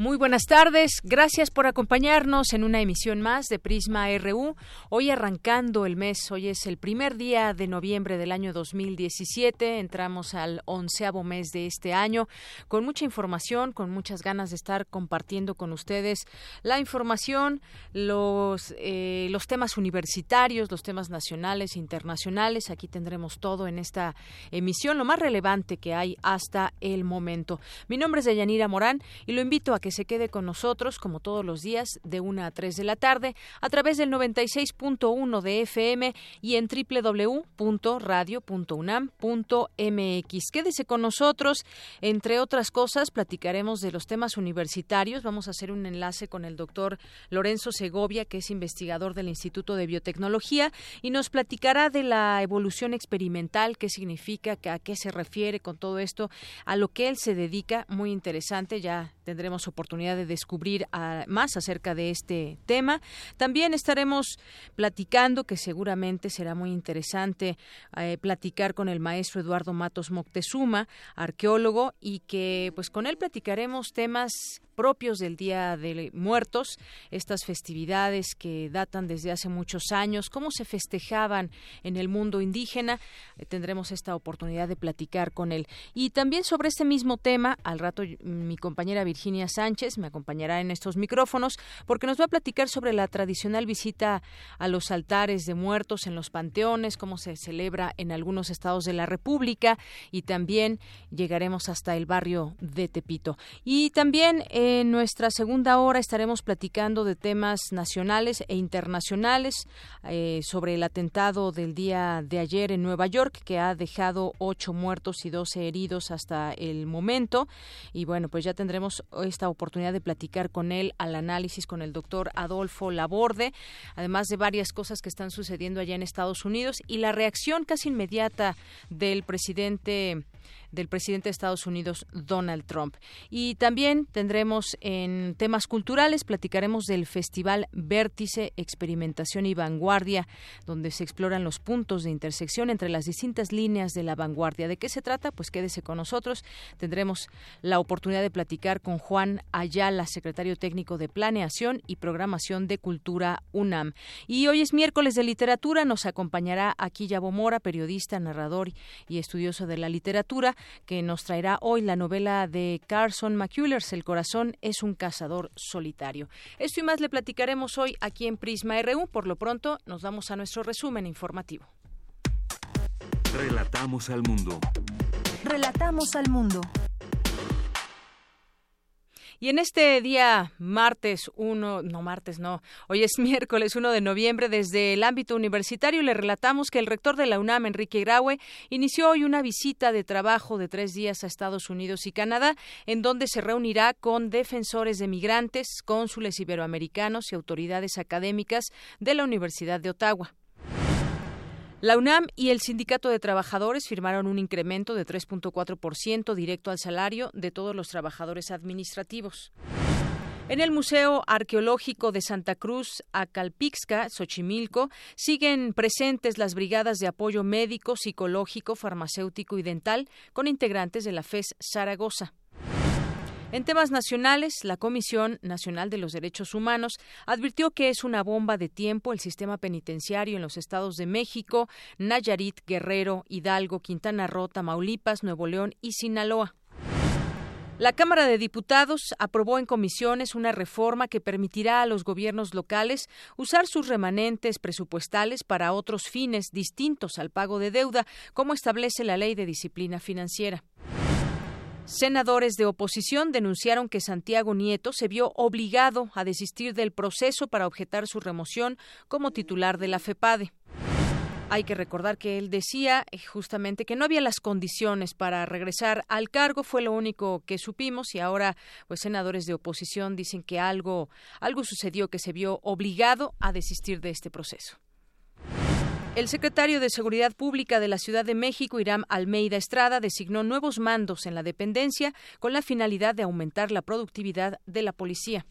Muy buenas tardes, gracias por acompañarnos en una emisión más de Prisma RU. Hoy arrancando el mes, hoy es el primer día de noviembre del año 2017, entramos al onceavo mes de este año, con mucha información, con muchas ganas de estar compartiendo con ustedes la información, los, eh, los temas universitarios, los temas nacionales internacionales. Aquí tendremos todo en esta emisión, lo más relevante que hay hasta el momento. Mi nombre es Deyanira Morán y lo invito a que se quede con nosotros, como todos los días, de 1 a 3 de la tarde, a través del 96.1 de FM y en www.radio.unam.mx. Quédese con nosotros. Entre otras cosas, platicaremos de los temas universitarios. Vamos a hacer un enlace con el doctor Lorenzo Segovia, que es investigador del Instituto de Biotecnología, y nos platicará de la evolución experimental, qué significa, a qué se refiere con todo esto, a lo que él se dedica. Muy interesante, ya tendremos oportunidad de descubrir ah, más acerca de este tema. También estaremos platicando, que seguramente será muy interesante, eh, platicar con el maestro Eduardo Matos Moctezuma, arqueólogo, y que pues con él platicaremos temas propios del Día de Muertos, estas festividades que datan desde hace muchos años, cómo se festejaban en el mundo indígena. Eh, tendremos esta oportunidad de platicar con él. Y también sobre este mismo tema, al rato mi compañera Virginia Sánchez me acompañará en estos micrófonos porque nos va a platicar sobre la tradicional visita a los altares de muertos en los panteones, cómo se celebra en algunos estados de la República y también llegaremos hasta el barrio de Tepito. Y también en nuestra segunda hora estaremos platicando de temas nacionales e internacionales eh, sobre el atentado del día de ayer en Nueva York, que ha dejado ocho muertos y doce heridos hasta el momento. Y bueno, pues ya tendremos esta oportunidad de platicar con él al análisis con el doctor Adolfo Laborde, además de varias cosas que están sucediendo allá en Estados Unidos y la reacción casi inmediata del presidente del presidente de Estados Unidos, Donald Trump. Y también tendremos en temas culturales, platicaremos del Festival Vértice, Experimentación y Vanguardia, donde se exploran los puntos de intersección entre las distintas líneas de la vanguardia. ¿De qué se trata? Pues quédese con nosotros. Tendremos la oportunidad de platicar con Juan Ayala, secretario técnico de Planeación y Programación de Cultura UNAM. Y hoy es miércoles de literatura, nos acompañará aquí Yabo Mora, periodista, narrador y estudioso de la literatura que nos traerá hoy la novela de Carson McCullers, El corazón es un cazador solitario. Esto y más le platicaremos hoy aquí en Prisma RU. Por lo pronto, nos vamos a nuestro resumen informativo. Relatamos al mundo. Relatamos al mundo. Y en este día, martes 1, no martes, no, hoy es miércoles 1 de noviembre, desde el ámbito universitario le relatamos que el rector de la UNAM, Enrique Graue, inició hoy una visita de trabajo de tres días a Estados Unidos y Canadá, en donde se reunirá con defensores de migrantes, cónsules iberoamericanos y autoridades académicas de la Universidad de Ottawa. La UNAM y el Sindicato de Trabajadores firmaron un incremento de 3.4% directo al salario de todos los trabajadores administrativos. En el Museo Arqueológico de Santa Cruz, Acalpixca, Xochimilco, siguen presentes las brigadas de apoyo médico, psicológico, farmacéutico y dental con integrantes de la FES Zaragoza. En temas nacionales, la Comisión Nacional de los Derechos Humanos advirtió que es una bomba de tiempo el sistema penitenciario en los estados de México, Nayarit, Guerrero, Hidalgo, Quintana Roo, Tamaulipas, Nuevo León y Sinaloa. La Cámara de Diputados aprobó en comisiones una reforma que permitirá a los gobiernos locales usar sus remanentes presupuestales para otros fines distintos al pago de deuda, como establece la Ley de Disciplina Financiera. Senadores de oposición denunciaron que Santiago Nieto se vio obligado a desistir del proceso para objetar su remoción como titular de la FEPADE. Hay que recordar que él decía eh, justamente que no había las condiciones para regresar al cargo, fue lo único que supimos y ahora pues senadores de oposición dicen que algo algo sucedió que se vio obligado a desistir de este proceso. El secretario de Seguridad Pública de la Ciudad de México, Irán Almeida Estrada, designó nuevos mandos en la dependencia con la finalidad de aumentar la productividad de la policía.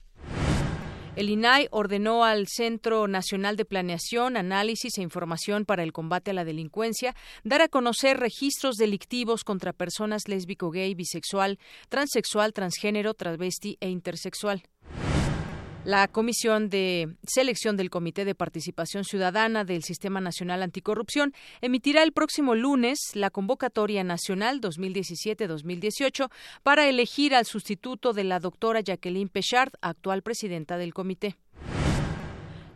El INAI ordenó al Centro Nacional de Planeación, Análisis e Información para el Combate a la Delincuencia dar a conocer registros delictivos contra personas lésbico, gay, bisexual, transexual, transgénero, travesti e intersexual. La Comisión de Selección del Comité de Participación Ciudadana del Sistema Nacional Anticorrupción emitirá el próximo lunes la convocatoria nacional 2017-2018 para elegir al sustituto de la doctora Jacqueline Pechard, actual presidenta del comité.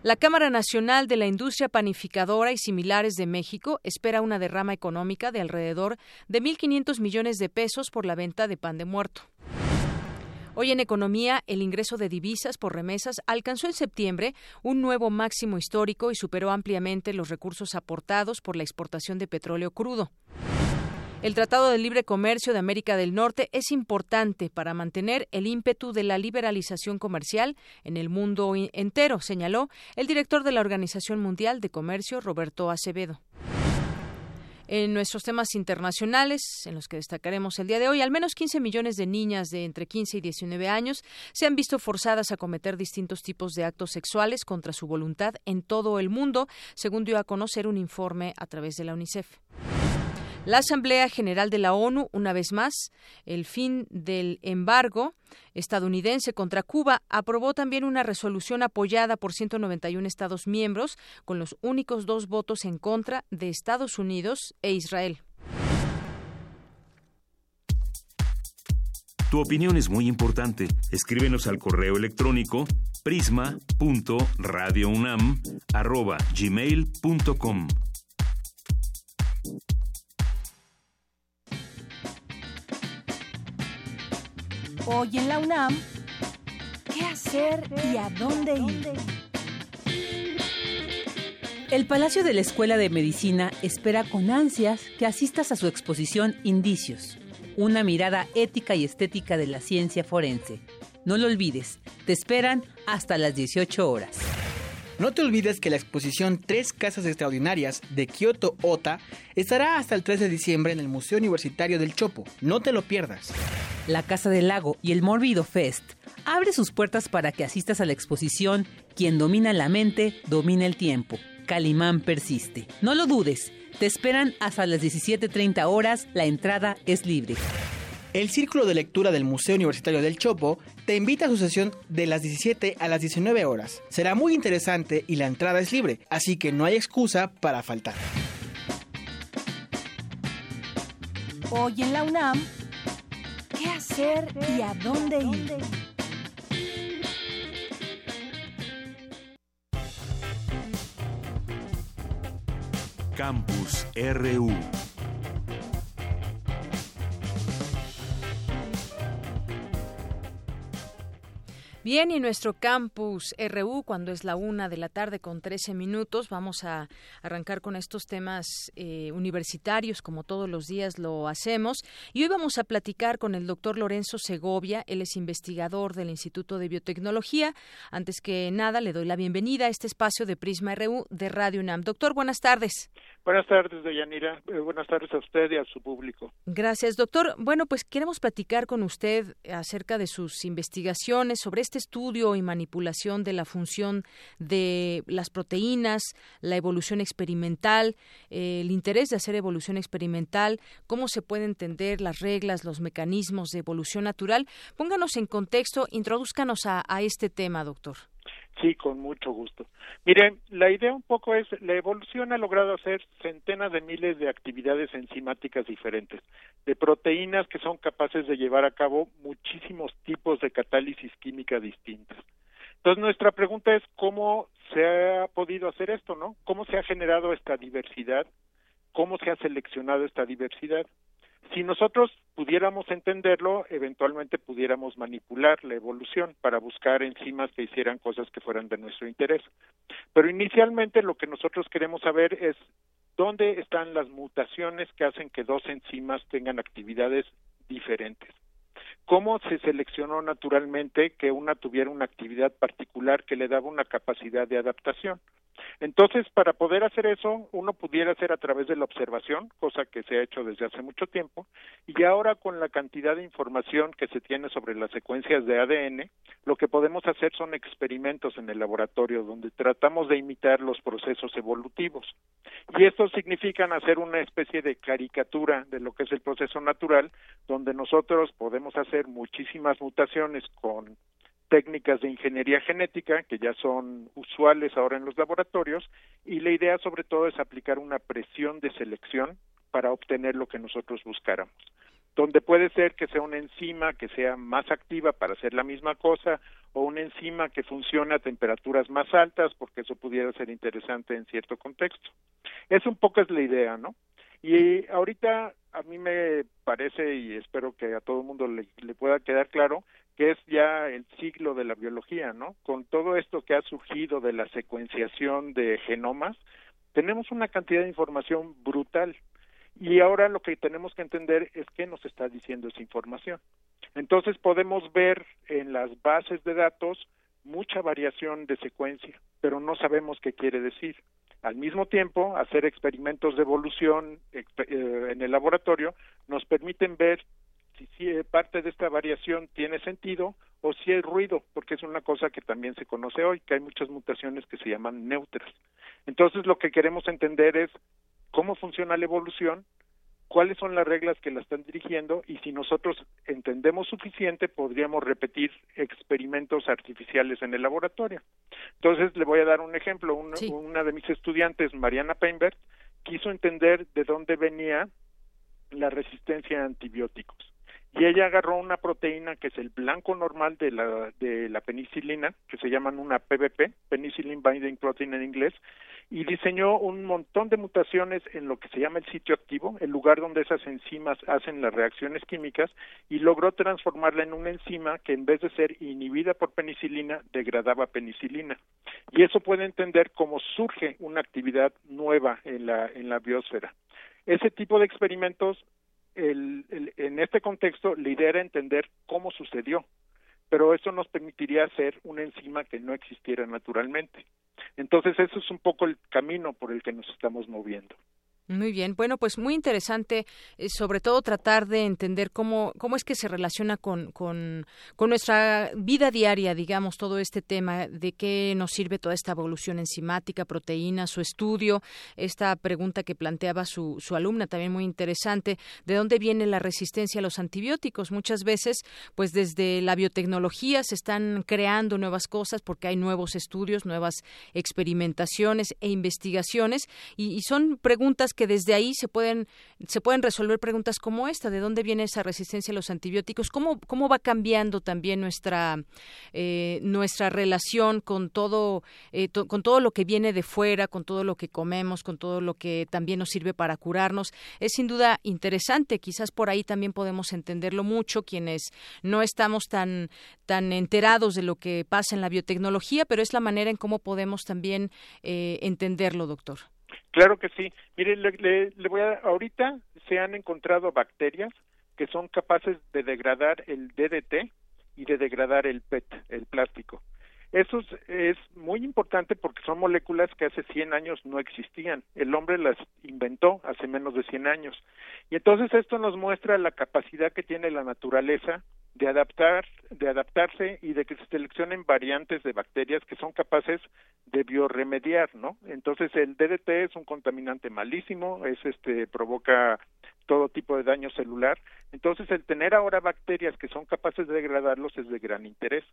La Cámara Nacional de la Industria Panificadora y Similares de México espera una derrama económica de alrededor de 1.500 millones de pesos por la venta de pan de muerto. Hoy en economía, el ingreso de divisas por remesas alcanzó en septiembre un nuevo máximo histórico y superó ampliamente los recursos aportados por la exportación de petróleo crudo. El Tratado de Libre Comercio de América del Norte es importante para mantener el ímpetu de la liberalización comercial en el mundo entero, señaló el director de la Organización Mundial de Comercio, Roberto Acevedo. En nuestros temas internacionales, en los que destacaremos el día de hoy, al menos 15 millones de niñas de entre 15 y 19 años se han visto forzadas a cometer distintos tipos de actos sexuales contra su voluntad en todo el mundo, según dio a conocer un informe a través de la UNICEF. La Asamblea General de la ONU, una vez más, el fin del embargo estadounidense contra Cuba, aprobó también una resolución apoyada por 191 Estados miembros, con los únicos dos votos en contra de Estados Unidos e Israel. Tu opinión es muy importante. Escríbenos al correo electrónico prisma.radiounam@gmail.com. Hoy en la UNAM, ¿qué hacer y a dónde ir? El Palacio de la Escuela de Medicina espera con ansias que asistas a su exposición Indicios, una mirada ética y estética de la ciencia forense. No lo olvides, te esperan hasta las 18 horas. No te olvides que la exposición Tres Casas Extraordinarias de Kyoto Ota estará hasta el 3 de diciembre en el Museo Universitario del Chopo. No te lo pierdas. La Casa del Lago y el Morbido Fest abre sus puertas para que asistas a la exposición Quien domina la mente, domina el tiempo. Calimán persiste. No lo dudes, te esperan hasta las 17.30 horas, la entrada es libre. El Círculo de Lectura del Museo Universitario del Chopo te invita a su sesión de las 17 a las 19 horas. Será muy interesante y la entrada es libre, así que no hay excusa para faltar. Hoy en la UNAM, ¿qué hacer y a dónde ir? Campus RU. Bien, y nuestro campus RU, cuando es la una de la tarde con 13 minutos, vamos a arrancar con estos temas eh, universitarios, como todos los días lo hacemos. Y hoy vamos a platicar con el doctor Lorenzo Segovia, él es investigador del Instituto de Biotecnología. Antes que nada, le doy la bienvenida a este espacio de Prisma RU de Radio UNAM. Doctor, buenas tardes. Buenas tardes, Deyanira. Eh, buenas tardes a usted y a su público. Gracias, doctor. Bueno, pues queremos platicar con usted acerca de sus investigaciones sobre este estudio y manipulación de la función de las proteínas, la evolución experimental, eh, el interés de hacer evolución experimental, cómo se puede entender las reglas, los mecanismos de evolución natural. Pónganos en contexto, introduzcanos a este tema, doctor. Sí, con mucho gusto. Miren, la idea un poco es, la evolución ha logrado hacer centenas de miles de actividades enzimáticas diferentes, de proteínas que son capaces de llevar a cabo muchísimos tipos de catálisis química distintas. Entonces, nuestra pregunta es cómo se ha podido hacer esto, ¿no? ¿Cómo se ha generado esta diversidad? ¿Cómo se ha seleccionado esta diversidad? Si nosotros pudiéramos entenderlo, eventualmente pudiéramos manipular la evolución para buscar enzimas que hicieran cosas que fueran de nuestro interés. Pero inicialmente lo que nosotros queremos saber es dónde están las mutaciones que hacen que dos enzimas tengan actividades diferentes. ¿Cómo se seleccionó naturalmente que una tuviera una actividad particular que le daba una capacidad de adaptación? Entonces, para poder hacer eso, uno pudiera hacer a través de la observación, cosa que se ha hecho desde hace mucho tiempo, y ahora con la cantidad de información que se tiene sobre las secuencias de ADN, lo que podemos hacer son experimentos en el laboratorio donde tratamos de imitar los procesos evolutivos. Y esto significa hacer una especie de caricatura de lo que es el proceso natural, donde nosotros podemos hacer muchísimas mutaciones con técnicas de ingeniería genética que ya son usuales ahora en los laboratorios y la idea sobre todo es aplicar una presión de selección para obtener lo que nosotros buscáramos donde puede ser que sea una enzima que sea más activa para hacer la misma cosa o una enzima que funcione a temperaturas más altas porque eso pudiera ser interesante en cierto contexto. Es un poco es la idea, ¿no? Y ahorita a mí me parece y espero que a todo el mundo le, le pueda quedar claro que es ya el siglo de la biología, ¿no? Con todo esto que ha surgido de la secuenciación de genomas, tenemos una cantidad de información brutal. Y ahora lo que tenemos que entender es qué nos está diciendo esa información. Entonces podemos ver en las bases de datos mucha variación de secuencia, pero no sabemos qué quiere decir. Al mismo tiempo, hacer experimentos de evolución eh, en el laboratorio nos permiten ver si, si parte de esta variación tiene sentido o si hay ruido, porque es una cosa que también se conoce hoy, que hay muchas mutaciones que se llaman neutras. Entonces, lo que queremos entender es cómo funciona la evolución, cuáles son las reglas que la están dirigiendo y si nosotros entendemos suficiente podríamos repetir experimentos artificiales en el laboratorio. Entonces le voy a dar un ejemplo. Una, una de mis estudiantes, Mariana Peinberg, quiso entender de dónde venía la resistencia a antibióticos y ella agarró una proteína que es el blanco normal de la de la penicilina que se llaman una PBP, Penicillin Binding Protein en inglés, y diseñó un montón de mutaciones en lo que se llama el sitio activo, el lugar donde esas enzimas hacen las reacciones químicas y logró transformarla en una enzima que en vez de ser inhibida por penicilina degradaba penicilina. Y eso puede entender cómo surge una actividad nueva en la en la biosfera. Ese tipo de experimentos el, en este contexto, la idea era entender cómo sucedió, pero eso nos permitiría hacer una enzima que no existiera naturalmente. Entonces, eso es un poco el camino por el que nos estamos moviendo. Muy bien, bueno, pues muy interesante, eh, sobre todo tratar de entender cómo, cómo es que se relaciona con, con, con, nuestra vida diaria, digamos, todo este tema, de qué nos sirve toda esta evolución enzimática, proteína, su estudio, esta pregunta que planteaba su, su alumna, también muy interesante, de dónde viene la resistencia a los antibióticos. Muchas veces, pues desde la biotecnología se están creando nuevas cosas porque hay nuevos estudios, nuevas experimentaciones e investigaciones, y, y son preguntas que desde ahí se pueden, se pueden resolver preguntas como esta, ¿de dónde viene esa resistencia a los antibióticos? ¿Cómo, cómo va cambiando también nuestra, eh, nuestra relación con todo, eh, con todo lo que viene de fuera, con todo lo que comemos, con todo lo que también nos sirve para curarnos? Es sin duda interesante, quizás por ahí también podemos entenderlo mucho quienes no estamos tan, tan enterados de lo que pasa en la biotecnología, pero es la manera en cómo podemos también eh, entenderlo, doctor. Claro que sí. Mire, le, le, voy a ahorita se han encontrado bacterias que son capaces de degradar el DDT y de degradar el PET, el plástico. Eso es, muy importante porque son moléculas que hace 100 años no existían. El hombre las inventó hace menos de 100 años. Y entonces esto nos muestra la capacidad que tiene la naturaleza de adaptar, de adaptarse y de que se seleccionen variantes de bacterias que son capaces de bioremediar, ¿no? Entonces el DDT es un contaminante malísimo, es este provoca todo tipo de daño celular. Entonces el tener ahora bacterias que son capaces de degradarlos es de gran interés.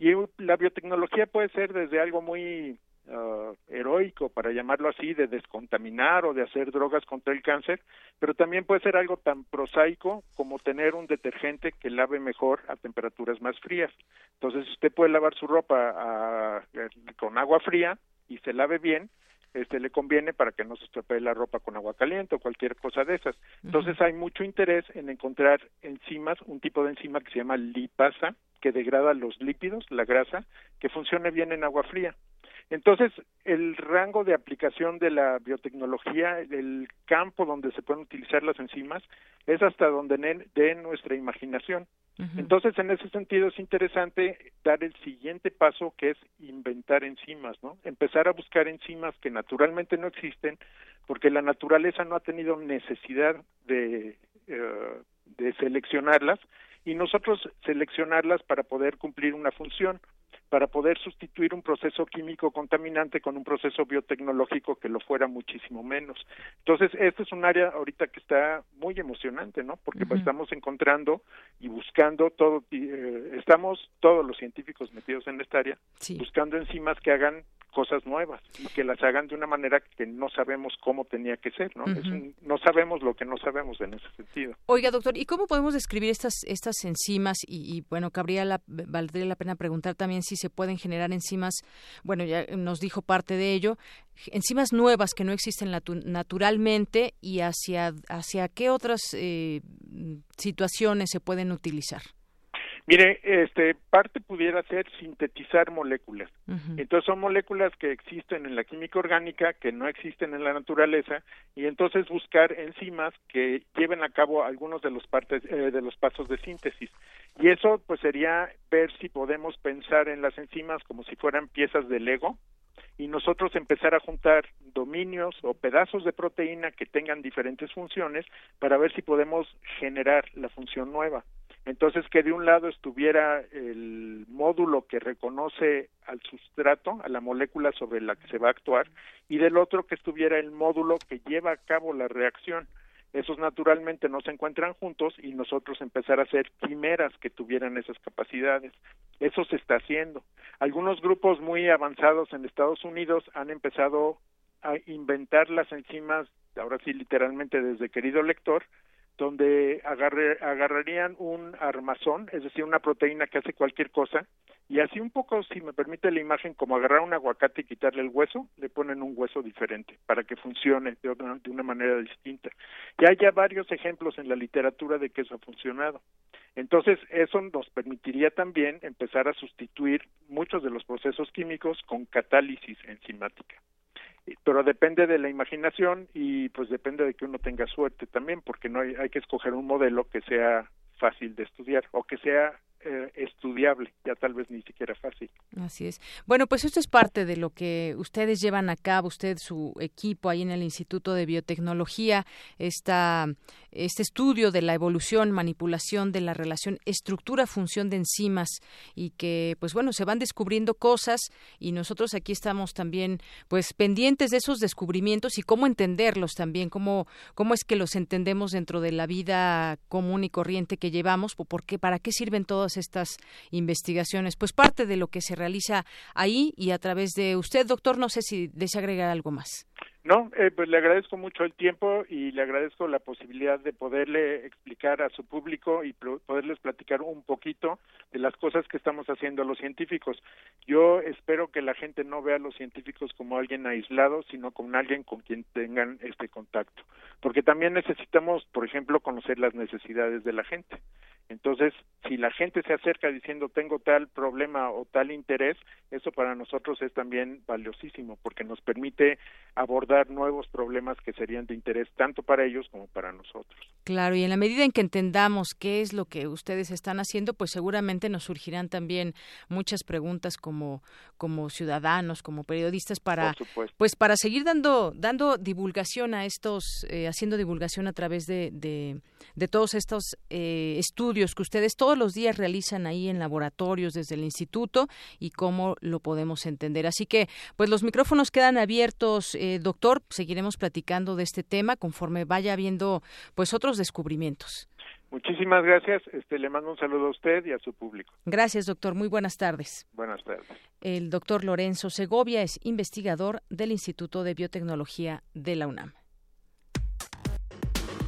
Y la biotecnología puede ser desde algo muy uh, heroico, para llamarlo así, de descontaminar o de hacer drogas contra el cáncer, pero también puede ser algo tan prosaico como tener un detergente que lave mejor a temperaturas más frías. Entonces usted puede lavar su ropa a, con agua fría y se lave bien, este le conviene para que no se estropee la ropa con agua caliente o cualquier cosa de esas. Entonces hay mucho interés en encontrar enzimas, un tipo de enzima que se llama lipasa, que degrada los lípidos, la grasa, que funcione bien en agua fría. Entonces, el rango de aplicación de la biotecnología, el campo donde se pueden utilizar las enzimas, es hasta donde de nuestra imaginación. Entonces, en ese sentido es interesante dar el siguiente paso que es inventar enzimas, ¿no? Empezar a buscar enzimas que naturalmente no existen, porque la naturaleza no ha tenido necesidad de, eh, de seleccionarlas y nosotros seleccionarlas para poder cumplir una función para poder sustituir un proceso químico contaminante con un proceso biotecnológico que lo fuera muchísimo menos. Entonces, este es un área ahorita que está muy emocionante, ¿no? Porque estamos encontrando y buscando todo, eh, estamos todos los científicos metidos en esta área, buscando enzimas que hagan cosas nuevas y que las hagan de una manera que no sabemos cómo tenía que ser, ¿no? no sabemos lo que no sabemos en ese sentido. Oiga, doctor, ¿y cómo podemos describir estas estas enzimas? Y, bueno, cabría la, valdría la pena preguntar también si se pueden generar enzimas, bueno, ya nos dijo parte de ello, enzimas nuevas que no existen naturalmente y hacia, hacia qué otras eh, situaciones se pueden utilizar. Mire, este parte pudiera ser sintetizar moléculas. Entonces son moléculas que existen en la química orgánica, que no existen en la naturaleza, y entonces buscar enzimas que lleven a cabo algunos de los partes eh, de los pasos de síntesis. Y eso pues sería ver si podemos pensar en las enzimas como si fueran piezas de Lego y nosotros empezar a juntar dominios o pedazos de proteína que tengan diferentes funciones para ver si podemos generar la función nueva. Entonces, que de un lado estuviera el módulo que reconoce al sustrato, a la molécula sobre la que se va a actuar, y del otro que estuviera el módulo que lleva a cabo la reacción. Esos naturalmente no se encuentran juntos y nosotros empezar a hacer quimeras que tuvieran esas capacidades. Eso se está haciendo. Algunos grupos muy avanzados en Estados Unidos han empezado a inventar las enzimas, ahora sí literalmente desde querido lector, donde agarrarían un armazón, es decir, una proteína que hace cualquier cosa, y así un poco, si me permite la imagen, como agarrar un aguacate y quitarle el hueso, le ponen un hueso diferente para que funcione de, de una manera distinta. Y hay ya varios ejemplos en la literatura de que eso ha funcionado. Entonces, eso nos permitiría también empezar a sustituir muchos de los procesos químicos con catálisis enzimática pero depende de la imaginación y pues depende de que uno tenga suerte también, porque no hay, hay que escoger un modelo que sea fácil de estudiar o que sea eh, estudiable, ya tal vez ni siquiera fácil. Así es. Bueno, pues esto es parte de lo que ustedes llevan a cabo, usted, su equipo ahí en el Instituto de Biotecnología, esta, este estudio de la evolución, manipulación de la relación estructura-función de enzimas y que, pues bueno, se van descubriendo cosas y nosotros aquí estamos también, pues, pendientes de esos descubrimientos y cómo entenderlos también, cómo, cómo es que los entendemos dentro de la vida común y corriente que llevamos, por qué, para qué sirven todas estas investigaciones. Pues parte de lo que se realiza ahí y a través de usted, doctor, no sé si desea agregar algo más. No, eh, pues le agradezco mucho el tiempo y le agradezco la posibilidad de poderle explicar a su público y poderles platicar un poquito de las cosas que estamos haciendo los científicos. Yo espero que la gente no vea a los científicos como alguien aislado, sino como alguien con quien tengan este contacto, porque también necesitamos, por ejemplo, conocer las necesidades de la gente. Entonces, si la gente se acerca diciendo tengo tal problema o tal interés, eso para nosotros es también valiosísimo porque nos permite abordar nuevos problemas que serían de interés tanto para ellos como para nosotros. Claro, y en la medida en que entendamos qué es lo que ustedes están haciendo, pues seguramente nos surgirán también muchas preguntas como como ciudadanos, como periodistas para pues para seguir dando dando divulgación a estos eh, haciendo divulgación a través de, de, todos estos eh, estudios que ustedes todos los días realizan ahí en laboratorios desde el instituto y cómo lo podemos entender. Así que pues los micrófonos quedan abiertos eh, doctor, seguiremos platicando de este tema conforme vaya habiendo pues otros descubrimientos. Muchísimas gracias. Este, le mando un saludo a usted y a su público. Gracias, doctor. Muy buenas tardes. Buenas tardes. El doctor Lorenzo Segovia es investigador del Instituto de Biotecnología de la UNAM.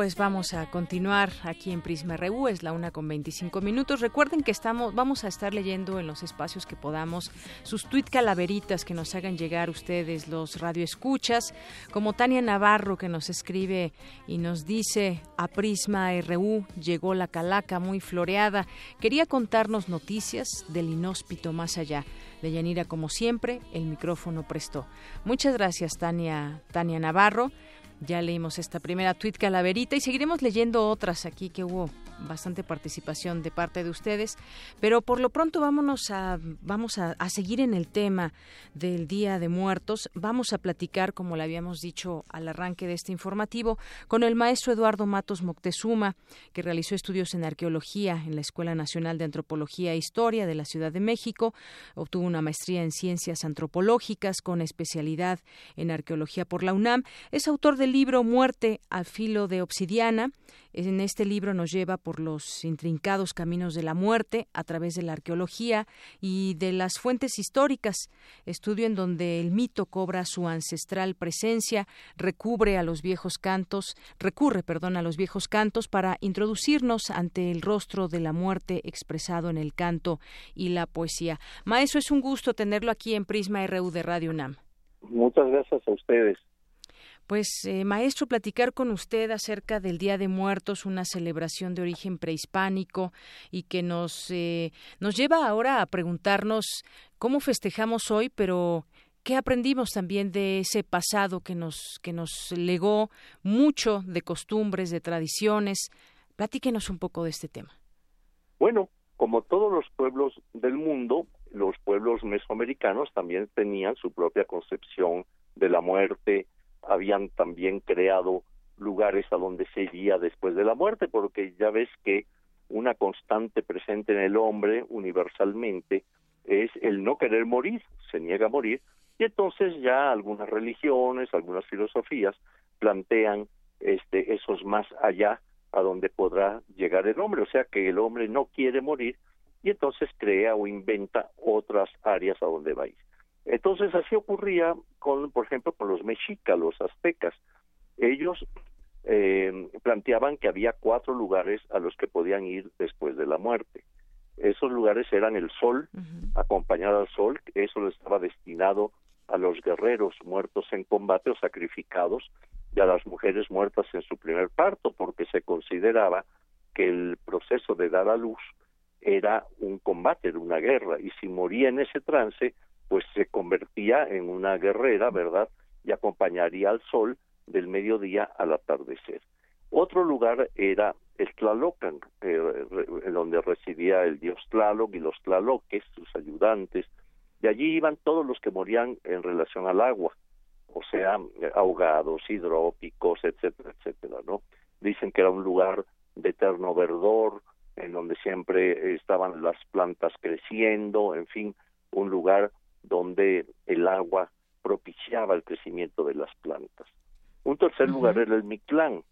Pues vamos a continuar aquí en Prisma RU, es la una con 25 minutos. Recuerden que estamos, vamos a estar leyendo en los espacios que podamos sus tweet calaveritas que nos hagan llegar ustedes, los radioescuchas, como Tania Navarro que nos escribe y nos dice a Prisma RU llegó la calaca muy floreada. Quería contarnos noticias del inhóspito más allá. De Yanira, como siempre, el micrófono prestó. Muchas gracias, Tania, Tania Navarro. Ya leímos esta primera tweet calaverita y seguiremos leyendo otras aquí que hubo bastante participación de parte de ustedes, pero por lo pronto vámonos a vamos a, seguir en el tema del Día de Muertos. Vamos a platicar, como le habíamos dicho al arranque de este informativo, con el maestro Eduardo Matos Moctezuma, que realizó estudios en arqueología en la Escuela Nacional de Antropología e Historia de la Ciudad de México, obtuvo una maestría en ciencias antropológicas con especialidad en arqueología por la UNAM, es autor del libro Muerte al filo de obsidiana en este libro nos lleva por los intrincados caminos de la muerte a través de la arqueología y de las fuentes históricas, estudio en donde el mito cobra su ancestral presencia, recubre a los viejos cantos, recurre, perdón, a los viejos cantos para introducirnos ante el rostro de la muerte expresado en el canto y la poesía. Maestro, es un gusto tenerlo aquí en Prisma RU de Radio UNAM. Muchas gracias a ustedes. Pues, eh, maestro, platicar con usted acerca del Día de Muertos, una celebración de origen prehispánico y que nos, eh, nos lleva ahora a preguntarnos cómo festejamos hoy, pero ¿Qué aprendimos también de ese pasado que nos, que nos legó mucho de costumbres, de tradiciones? Platíquenos un poco de este tema. Bueno, como todos los pueblos del mundo, los pueblos mesoamericanos también tenían su propia concepción de la muerte, habían también creado lugares a donde se iría después de la muerte, porque ya ves que una constante presente en el hombre universalmente es el no querer morir, se niega a morir, y entonces ya algunas religiones, algunas filosofías plantean este esos más allá a donde podrá llegar el hombre, o sea que el hombre no quiere morir y entonces crea o inventa otras áreas a donde va a ir. Entonces así ocurría con, por ejemplo, con los mexicas, los aztecas. Ellos eh, planteaban que había cuatro lugares a los que podían ir después de la muerte. Esos lugares eran el sol, acompañado al sol, eso estaba destinado a los guerreros muertos en combate o sacrificados y a las mujeres muertas en su primer parto, porque se consideraba que el proceso de dar a luz era un combate, era una guerra, y si moría en ese trance, pues se convertía en una guerrera, ¿verdad? Y acompañaría al sol del mediodía al atardecer. Otro lugar era el Tlalocan, donde residía el dios Tlaloc y los Tlaloques, sus ayudantes. De allí iban todos los que morían en relación al agua, o sea, ahogados, hidrópicos, etcétera, etcétera, ¿no? Dicen que era un lugar de eterno verdor, en donde siempre estaban las plantas creciendo, en fin, un lugar donde el agua propiciaba el crecimiento de las plantas. Un tercer lugar era el Mictlán.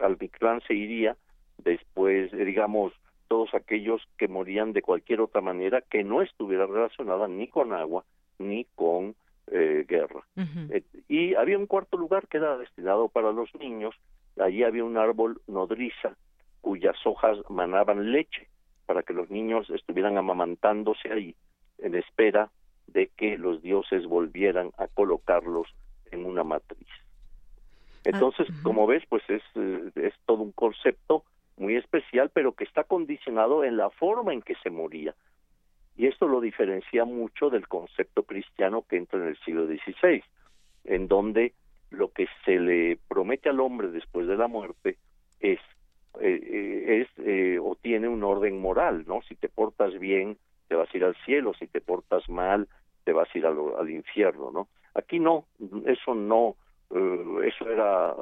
Al Mictlán se iría después, eh, digamos, todos aquellos que morían de cualquier otra manera que no estuviera relacionada ni con agua ni con eh, guerra. Eh, y había un cuarto lugar que era destinado para los niños. Allí había un árbol nodriza cuyas hojas manaban leche para que los niños estuvieran amamantándose ahí en espera de que los dioses volvieran a colocarlos en una matriz. Entonces, ah, como ves, pues es, eh, es todo un concepto muy especial, pero que está condicionado en la forma en que se moría. Y esto lo diferencia mucho del concepto cristiano que entra en el siglo XVI, en donde lo que se le promete al hombre después de la muerte es eh, eh, es eh, o tiene un orden moral, ¿no? Si te portas bien, te vas a ir al cielo, si te portas mal, te vas a ir al, al infierno, ¿no? Aquí no, eso no, eso era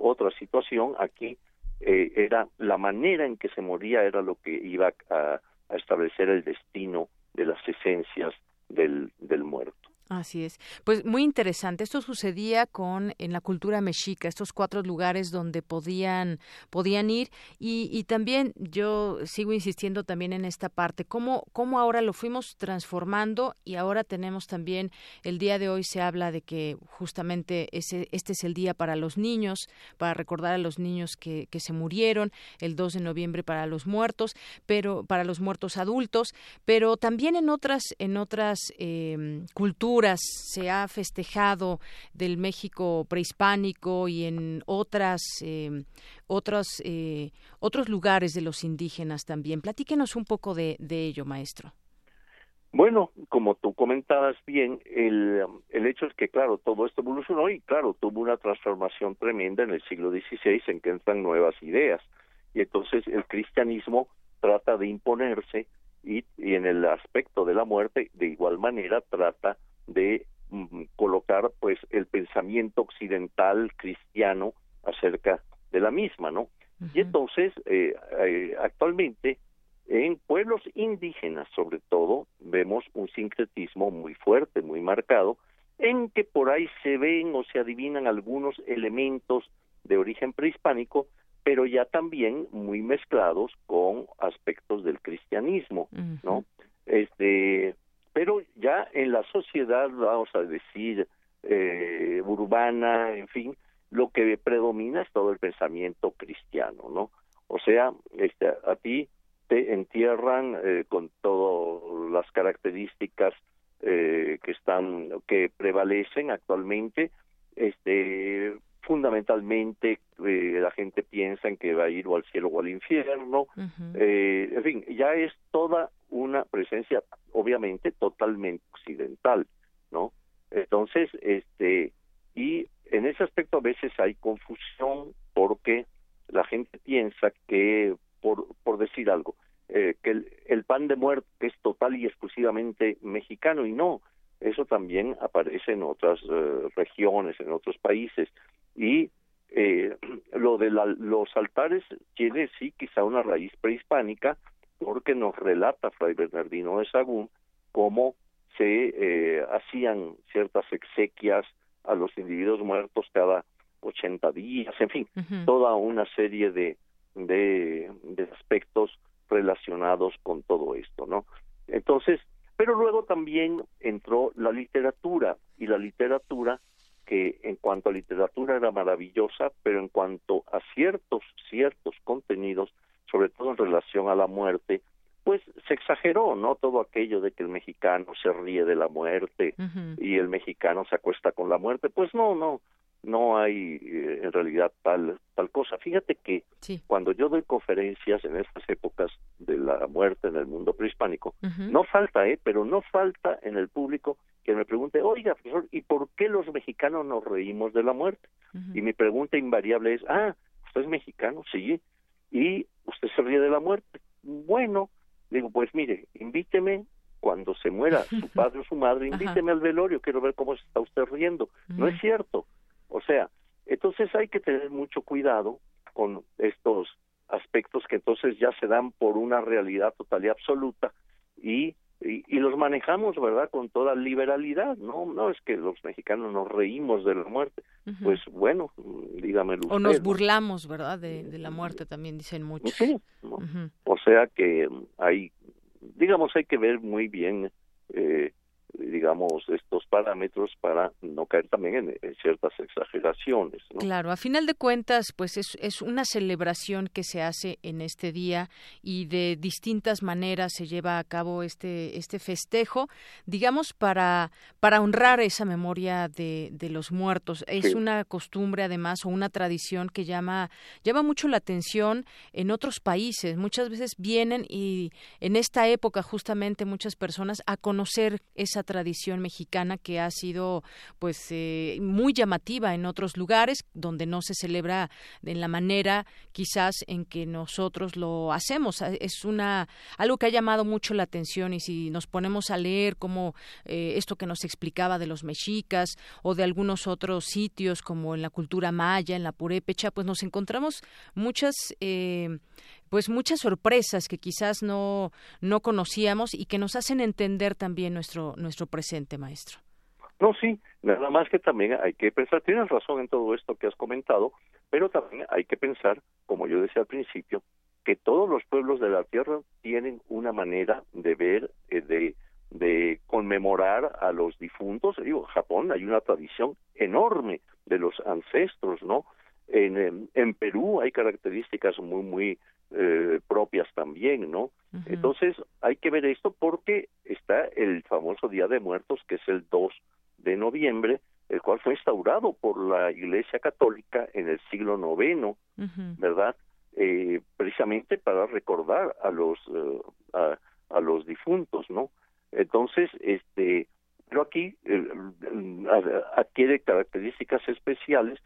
otra situación. Aquí era la manera en que se moría era lo que iba a, a establecer el destino de las esencias del, del muerto. Así es. Pues muy interesante. Esto sucedía con en la cultura mexica, estos cuatro lugares donde podían podían ir y, y también yo sigo insistiendo también en esta parte cómo cómo ahora lo fuimos transformando y ahora tenemos también el día de hoy se habla de que justamente ese este es el día para los niños para recordar a los niños que, que se murieron el 2 de noviembre para los muertos pero para los muertos adultos pero también en otras en otras eh, culturas se ha festejado del México prehispánico y en otras eh, otros eh, otros lugares de los indígenas también. Platíquenos un poco de, ello, maestro. Bueno, como tú comentabas bien, el, el hecho es que, claro, todo esto evolucionó y, claro, tuvo una transformación tremenda en el siglo XVI en que entran nuevas ideas. Y entonces el cristianismo trata de imponerse y, y en el aspecto de la muerte, de igual manera, trata de mm, colocar pues el pensamiento occidental cristiano acerca de la misma, ¿no? Y entonces, eh, eh, actualmente, en pueblos indígenas, sobre todo, vemos un sincretismo muy fuerte, muy marcado, en que por ahí se ven o se adivinan algunos elementos de origen prehispánico, pero ya también muy mezclados con aspectos del cristianismo, ¿no? Este, pero ya en la sociedad, vamos a decir, eh, urbana, en fin, lo que predomina es todo el pensamiento cristiano, ¿no? O sea, este, a ti te entierran eh, con todas las características eh, que están, que prevalecen actualmente, este, fundamentalmente eh, la gente piensa en que va a ir o al cielo o al infierno, eh, en fin, ya es toda una presencia, obviamente, totalmente occidental, ¿no? Entonces, este, y en ese aspecto a veces hay confusión porque la gente piensa que, por, por decir algo, eh, que el, el, pan de muerte es total y exclusivamente mexicano y no, eso también aparece en otras eh, regiones, en otros países y eh, lo de los altares tiene sí quizá una raíz prehispánica porque nos relata Fray Bernardino de Sagún cómo se eh, hacían ciertas exequias a los individuos muertos cada 80 días, en fin, toda una serie de, de, de aspectos relacionados con todo esto, ¿no? Entonces, pero luego también entró la literatura y la literatura que en cuanto a literatura era maravillosa, pero en cuanto a ciertos ciertos contenidos, sobre todo en relación a la muerte, pues se exageró, ¿no? Todo aquello de que el mexicano se ríe de la muerte y el mexicano se acuesta con la muerte, pues no, no, no hay eh, en realidad tal tal cosa. Fíjate que cuando yo doy conferencias en estas épocas de la muerte en el mundo prehispánico, no falta, eh, pero no falta en el público que me pregunte, oiga, profesor, ¿y por qué los mexicanos nos reímos de la muerte? Y mi pregunta invariable es, ah, ¿usted es mexicano? Sí. ¿Y usted se ríe de la muerte? Bueno, digo, pues mire, invíteme cuando se muera su padre o su madre, invíteme al velorio, quiero ver cómo se está usted riendo. No es cierto. O sea, entonces hay que tener mucho cuidado con estos aspectos que entonces ya se dan por una realidad total y absoluta y, y, los manejamos, ¿verdad? Con toda liberalidad, ¿no? No es que los mexicanos nos reímos de la muerte, pues bueno, dígamelo O nos burlamos, ¿verdad? De, de, la muerte también dicen muchos. Sí, o sea que hay, digamos, hay que ver muy bien eh, digamos, estos parámetros para no caer también en, ciertas exageraciones. Claro, a final de cuentas, pues es, es una celebración que se hace en este día y de distintas maneras se lleva a cabo este, este festejo, digamos, para, para honrar esa memoria de, de los muertos. Es una costumbre, además, o una tradición que llama, llama mucho la atención en otros países. Muchas veces vienen y en esta época, justamente, muchas personas a conocer esa tradición mexicana que ha sido pues eh, muy llamativa en otros lugares donde no se celebra en la manera quizás en que nosotros lo hacemos. Es una algo que ha llamado mucho la atención y si nos ponemos a leer como eh, esto que nos explicaba de los mexicas o de algunos otros sitios como en la cultura maya en la purépecha pues nos encontramos muchas eh, pues muchas sorpresas que quizás no, no conocíamos y que nos hacen entender también nuestro, nuestro presente, maestro. No, sí, nada más que también hay que pensar, tienes razón en todo esto que has comentado, pero también hay que pensar, como yo decía al principio, que todos los pueblos de la Tierra tienen una manera de ver, eh, de, de conmemorar a los difuntos. Digo, Japón hay una tradición enorme de los ancestros, ¿no? En, en, Perú hay características muy, muy eh, propias también, ¿no? Entonces hay que ver esto porque está el famoso Día de Muertos, que es el 2 de noviembre, el cual fue instaurado por la Iglesia Católica en el siglo IX, ¿verdad? Eh, precisamente para recordar a los eh, a, a, los difuntos, ¿no? Entonces, este, pero aquí adquiere características especiales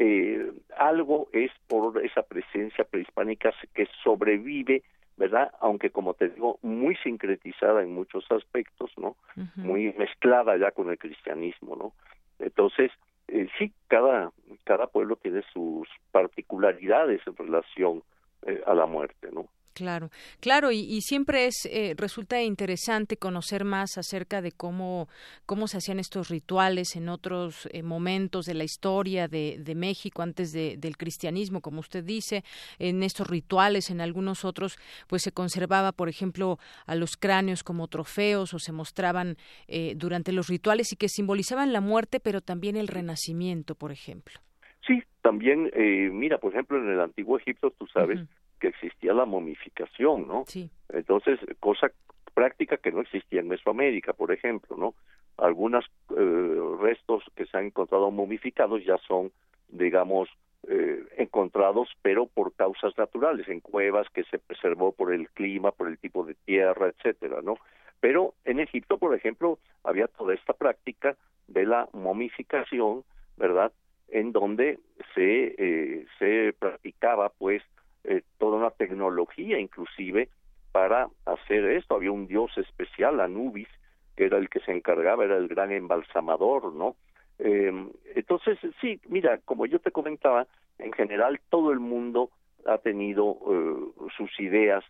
eh, algo es por esa presencia prehispánica que sobrevive, ¿verdad? Aunque como te digo, muy sincretizada en muchos aspectos, ¿no? Muy mezclada ya con el cristianismo, ¿no? Entonces, eh, sí, cada, cada pueblo tiene sus particularidades en relación eh, a la muerte, ¿no? Claro, claro, y, siempre es eh, resulta interesante conocer más acerca de cómo cómo se hacían estos rituales en otros eh, momentos de la historia de, de México antes del cristianismo, como usted dice, en estos rituales, en algunos otros, pues se conservaba, por ejemplo, a los cráneos como trofeos o se mostraban eh, durante los rituales y que simbolizaban la muerte, pero también el renacimiento, por ejemplo. Sí, también, mira, por ejemplo, en el antiguo Egipto, tú sabes que existía la momificación, ¿no? Sí. Entonces, cosa práctica que no existía en Mesoamérica, por ejemplo, ¿no? Algunos eh, restos que se han encontrado momificados ya son, digamos, eh, encontrados, pero por causas naturales, en cuevas que se preservó por el clima, por el tipo de tierra, etcétera, ¿no? Pero en Egipto, por ejemplo, había toda esta práctica de la momificación, ¿verdad? En donde se eh, se practicaba, pues, eh, toda una tecnología inclusive para hacer esto. Había un dios especial, Anubis, que era el que se encargaba, era el gran embalsamador, ¿no? Eh, entonces, sí, mira, como yo te comentaba, en general todo el mundo ha tenido eh, sus ideas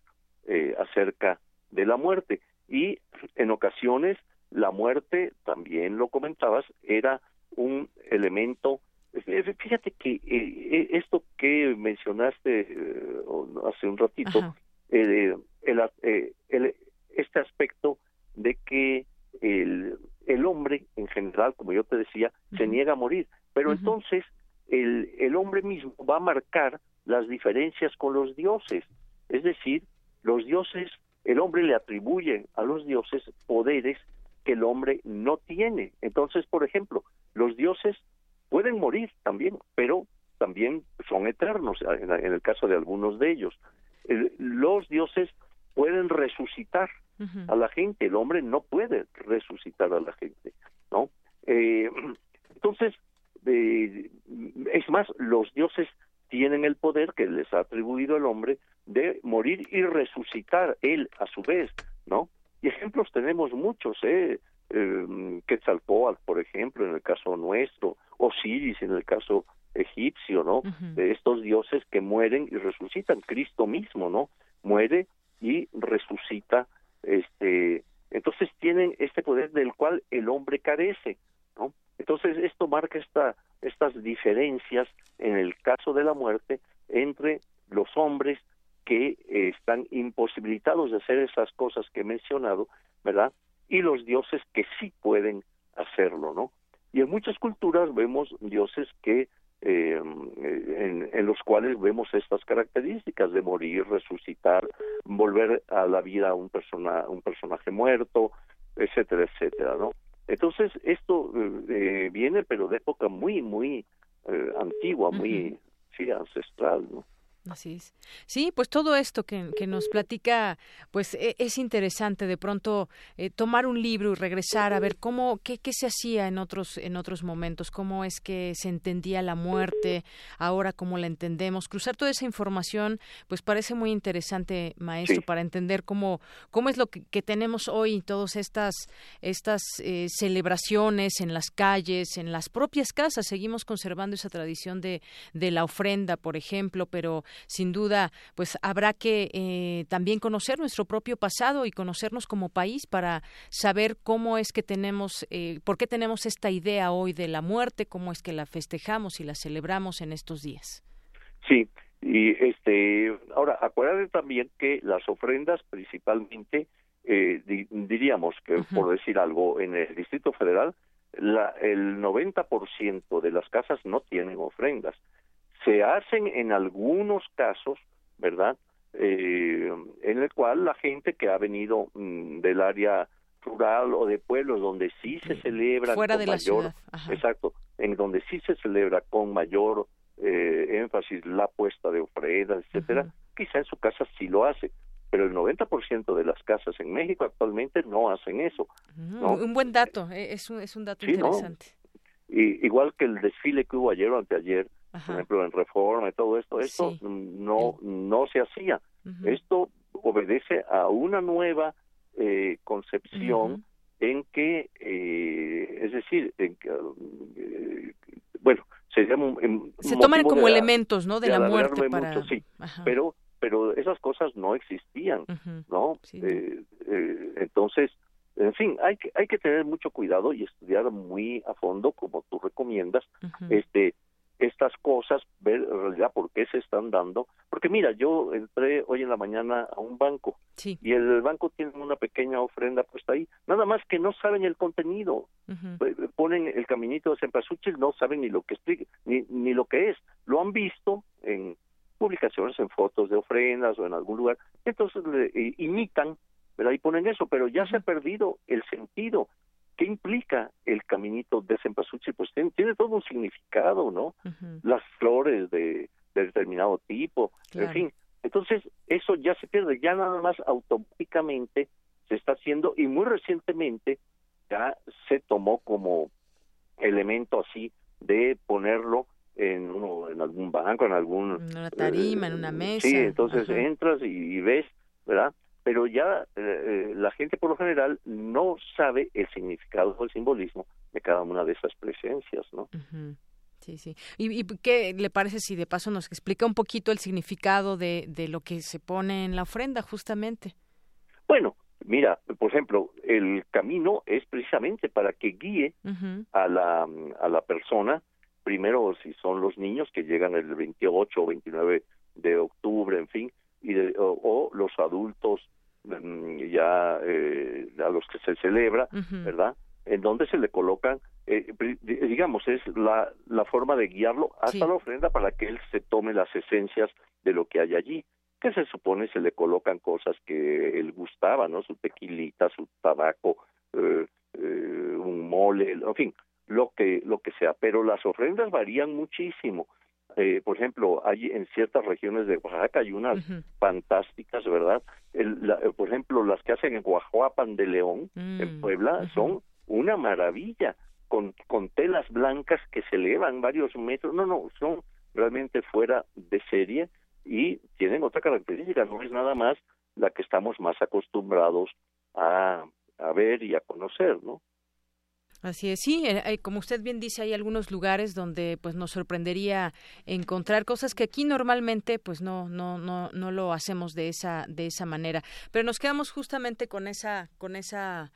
eh, acerca de la muerte y en ocasiones la muerte, también lo comentabas, era un elemento Fíjate que eh, eh, esto que mencionaste eh, hace un ratito, el, el, este aspecto de que el, el hombre en general, como yo te decía, se niega a morir, pero entonces el, el hombre mismo va a marcar las diferencias con los dioses, es decir, los dioses, el hombre le atribuye a los dioses poderes que el hombre no tiene. Entonces, por ejemplo, los dioses pueden morir también, pero también son eternos en, el caso de algunos de ellos. los dioses pueden resucitar a la gente, el hombre no puede resucitar a la gente, ¿no? Eh, entonces, eh, es más, los dioses tienen el poder que les ha atribuido el hombre de morir y resucitar él a su vez, ¿no? Y ejemplos tenemos muchos, ¿eh? Eh Quetzalcoatl, por ejemplo, en el caso nuestro, Osiris en el caso egipcio, ¿no? De estos dioses que mueren y resucitan, Cristo mismo, ¿no? Muere y resucita, este, entonces tienen este poder del cual el hombre carece, ¿no? Entonces esto marca esta, estas diferencias en el caso de la muerte entre los hombres que están imposibilitados de hacer esas cosas que he mencionado, ¿verdad? Y los dioses que sí pueden hacerlo, ¿no? Y en muchas culturas vemos dioses que eh, en, en, los cuales vemos estas características de morir, resucitar, volver a la vida a un, persona, un personaje muerto, etcétera, etcétera, ¿no? Entonces, esto eh, viene, pero de época muy, muy eh, antigua, muy, sí, ancestral, ¿no? Así es. Sí, pues todo esto que, que nos platica, pues e, es interesante de pronto eh, tomar un libro y regresar a ver cómo, qué, qué se hacía en otros, en otros momentos, cómo es que se entendía la muerte, ahora cómo la entendemos. Cruzar toda esa información, pues parece muy interesante, maestro, para entender cómo, cómo es lo que, tenemos hoy, todas estas, estas eh, celebraciones en las calles, en las propias casas. Seguimos conservando esa tradición de, de la ofrenda, por ejemplo, pero sin duda, pues habrá que eh, también conocer nuestro propio pasado y conocernos como país para saber cómo es que tenemos, eh, por qué tenemos esta idea hoy de la muerte, cómo es que la festejamos y la celebramos en estos días. Sí, y este, ahora acuérdate también que las ofrendas principalmente, eh, diríamos que por decir algo, en el Distrito Federal, la, el 90% de las casas no tienen ofrendas se hacen en algunos casos, ¿verdad? Eh, en el cual la gente que ha venido mm, del área rural o de pueblos donde sí se celebra fuera de la ciudad exacto en donde sí se celebra con mayor eh, énfasis la puesta de ofrendas etcétera quizá en su casa sí lo hace pero el 90% de las casas en México actualmente no hacen eso ¿no? un buen dato eh, es un, es un dato interesante y, igual que el desfile que hubo ayer o anteayer por ejemplo en reforma y todo esto esto no no se hacía. Esto obedece a una nueva eh, concepción en que eh, es decir en que, eh, bueno se llama se toman como elementos no de, la muerte para sí pero pero esas cosas no existían no eh, entonces en fin, hay que, hay que tener mucho cuidado y estudiar muy a fondo, como tú recomiendas, este, estas cosas, ver en realidad por qué se están dando. Porque mira, yo entré hoy en la mañana a un banco y el banco tiene una pequeña ofrenda puesta ahí, nada más que no saben el contenido. Pues, Ponen el caminito de Cempasúchil, no saben ni lo que explica, ni, ni lo que es. Lo han visto en publicaciones, en fotos de ofrendas o en algún lugar, entonces le, imitan, ¿verdad? Y ponen eso, pero ya se ha perdido el sentido ¿Qué implica el caminito de Cempasúchil? Pues tiene, todo un significado, ¿no? Las flores de, determinado tipo, en fin. Entonces, eso ya se pierde, ya nada más automáticamente se está haciendo y muy recientemente ya se tomó como elemento así de ponerlo en uno, en algún banco, en algún... En una tarima, en una eh, mesa. Sí, entonces entras y, ves, ¿verdad? Pero ya eh, eh, la gente por lo general no sabe el significado o el simbolismo de cada una de esas presencias, ¿no? Sí, sí. ¿Y, qué le parece si de paso nos explica un poquito el significado de, de lo que se pone en la ofrenda, justamente? Bueno, mira, por ejemplo, el camino es precisamente para que guíe a, la, a la persona, primero si son los niños que llegan el 28 o 29 de octubre, en fin, y o, los adultos ya eh, a los que se celebra, ¿verdad? En donde se le colocan, eh, digamos, es la, la forma de guiarlo hasta la ofrenda para que él se tome las esencias de lo que hay allí, que se supone se le colocan cosas que él gustaba, ¿no? Su tequilita, su tabaco, eh, un mole, en fin, lo que lo que sea. Pero las ofrendas varían muchísimo. Eh, por ejemplo, hay en ciertas regiones de Oaxaca hay unas fantásticas, ¿verdad? El, eh, por ejemplo, las que hacen en Guajuapan de León, en mm, Puebla, son una maravilla, con, con telas blancas que se elevan varios metros. No, no, son realmente fuera de serie y tienen otra característica, no es nada más la que estamos más acostumbrados a, a ver y a conocer, ¿no? Así es, sí, eh, como usted bien dice, hay algunos lugares donde pues nos sorprendería encontrar cosas que aquí normalmente pues no no no no lo hacemos de esa de esa manera, pero nos quedamos justamente con esa con esa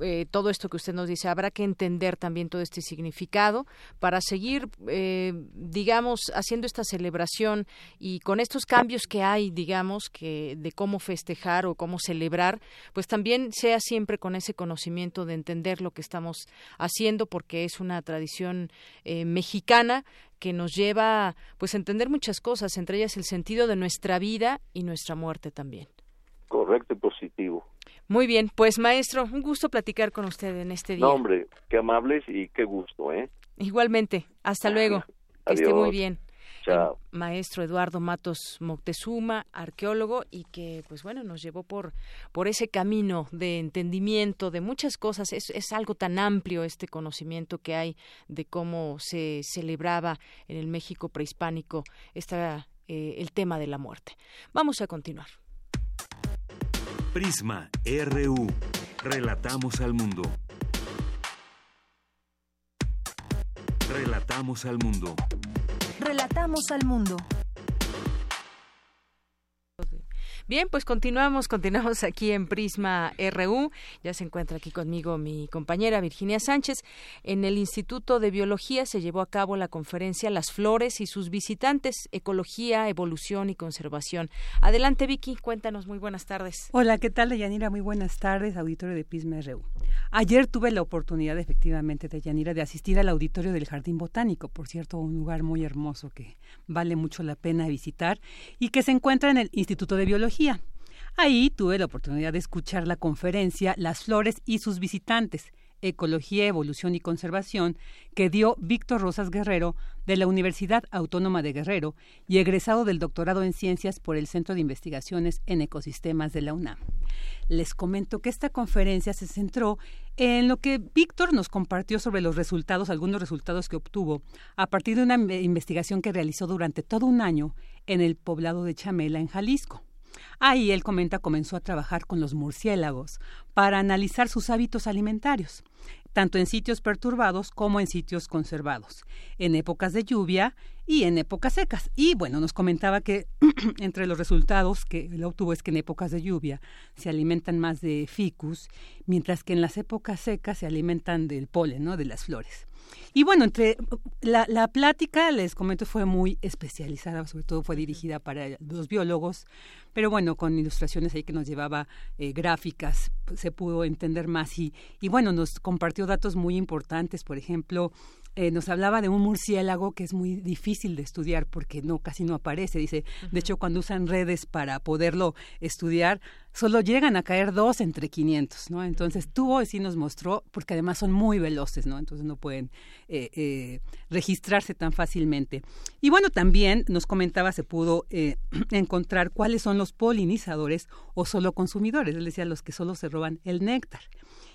eh, todo esto que usted nos dice, habrá que entender también todo este significado para seguir, eh, digamos, haciendo esta celebración y con estos cambios que hay, digamos, que de cómo festejar o cómo celebrar, pues también sea siempre con ese conocimiento de entender lo que estamos haciendo, porque es una tradición eh, mexicana que nos lleva pues a entender muchas cosas, entre ellas el sentido de nuestra vida y nuestra muerte también. Correcto positivo. Muy bien, pues maestro, un gusto platicar con usted en este día. No, hombre, qué amables y qué gusto, ¿eh? Igualmente, hasta luego. que esté muy bien. Chao. maestro Eduardo Matos Moctezuma, arqueólogo, y que, pues bueno, nos llevó por, por ese camino de entendimiento de muchas cosas. Es, es algo tan amplio este conocimiento que hay de cómo se celebraba en el México prehispánico esta, eh, el tema de la muerte. Vamos a continuar. Prisma RU. Relatamos al mundo. Relatamos al mundo. Relatamos al mundo. Bien, pues continuamos, continuamos aquí en Prisma RU. Ya se encuentra aquí conmigo mi compañera Virginia Sánchez. En el Instituto de Biología se llevó a cabo la conferencia Las flores y sus visitantes, ecología, evolución y conservación. Adelante, Vicky, cuéntanos, muy buenas tardes. Hola, ¿qué tal, Deyanira? Muy buenas tardes, auditorio de Prisma RU. Ayer tuve la oportunidad, efectivamente, Deyanira, de asistir al auditorio del Jardín Botánico, por cierto, un lugar muy hermoso que vale mucho la pena visitar y que se encuentra en el Instituto de Biología Ahí tuve la oportunidad de escuchar la conferencia Las flores y sus visitantes, Ecología, Evolución y Conservación, que dio Víctor Rosas Guerrero de la Universidad Autónoma de Guerrero y egresado del doctorado en Ciencias por el Centro de Investigaciones en Ecosistemas de la UNAM. Les comento que esta conferencia se centró en lo que Víctor nos compartió sobre los resultados, algunos resultados que obtuvo a partir de una investigación que realizó durante todo un año en el poblado de Chamela, en Jalisco. Ahí él comenta comenzó a trabajar con los murciélagos para analizar sus hábitos alimentarios, tanto en sitios perturbados como en sitios conservados, en épocas de lluvia y en épocas secas. Y bueno, nos comentaba que entre los resultados que él obtuvo es que en épocas de lluvia se alimentan más de ficus, mientras que en las épocas secas se alimentan del polen, ¿no? de las flores. Y bueno, entre la, la, plática, les comento, fue muy especializada, sobre todo fue dirigida para los biólogos, pero bueno, con ilustraciones ahí que nos llevaba eh, gráficas, pues, se pudo entender más y, y bueno, nos compartió datos muy importantes, por ejemplo, eh, nos hablaba de un murciélago que es muy difícil de estudiar porque no casi no aparece. Dice, de hecho, cuando usan redes para poderlo estudiar, solo llegan a caer dos entre 500, ¿no? Entonces tuvo y sí nos mostró, porque además son muy veloces, ¿no? Entonces no pueden eh, eh, registrarse tan fácilmente. Y bueno, también nos comentaba, se pudo encontrar cuáles son los polinizadores o solo consumidores, él decía los que solo se roban el néctar.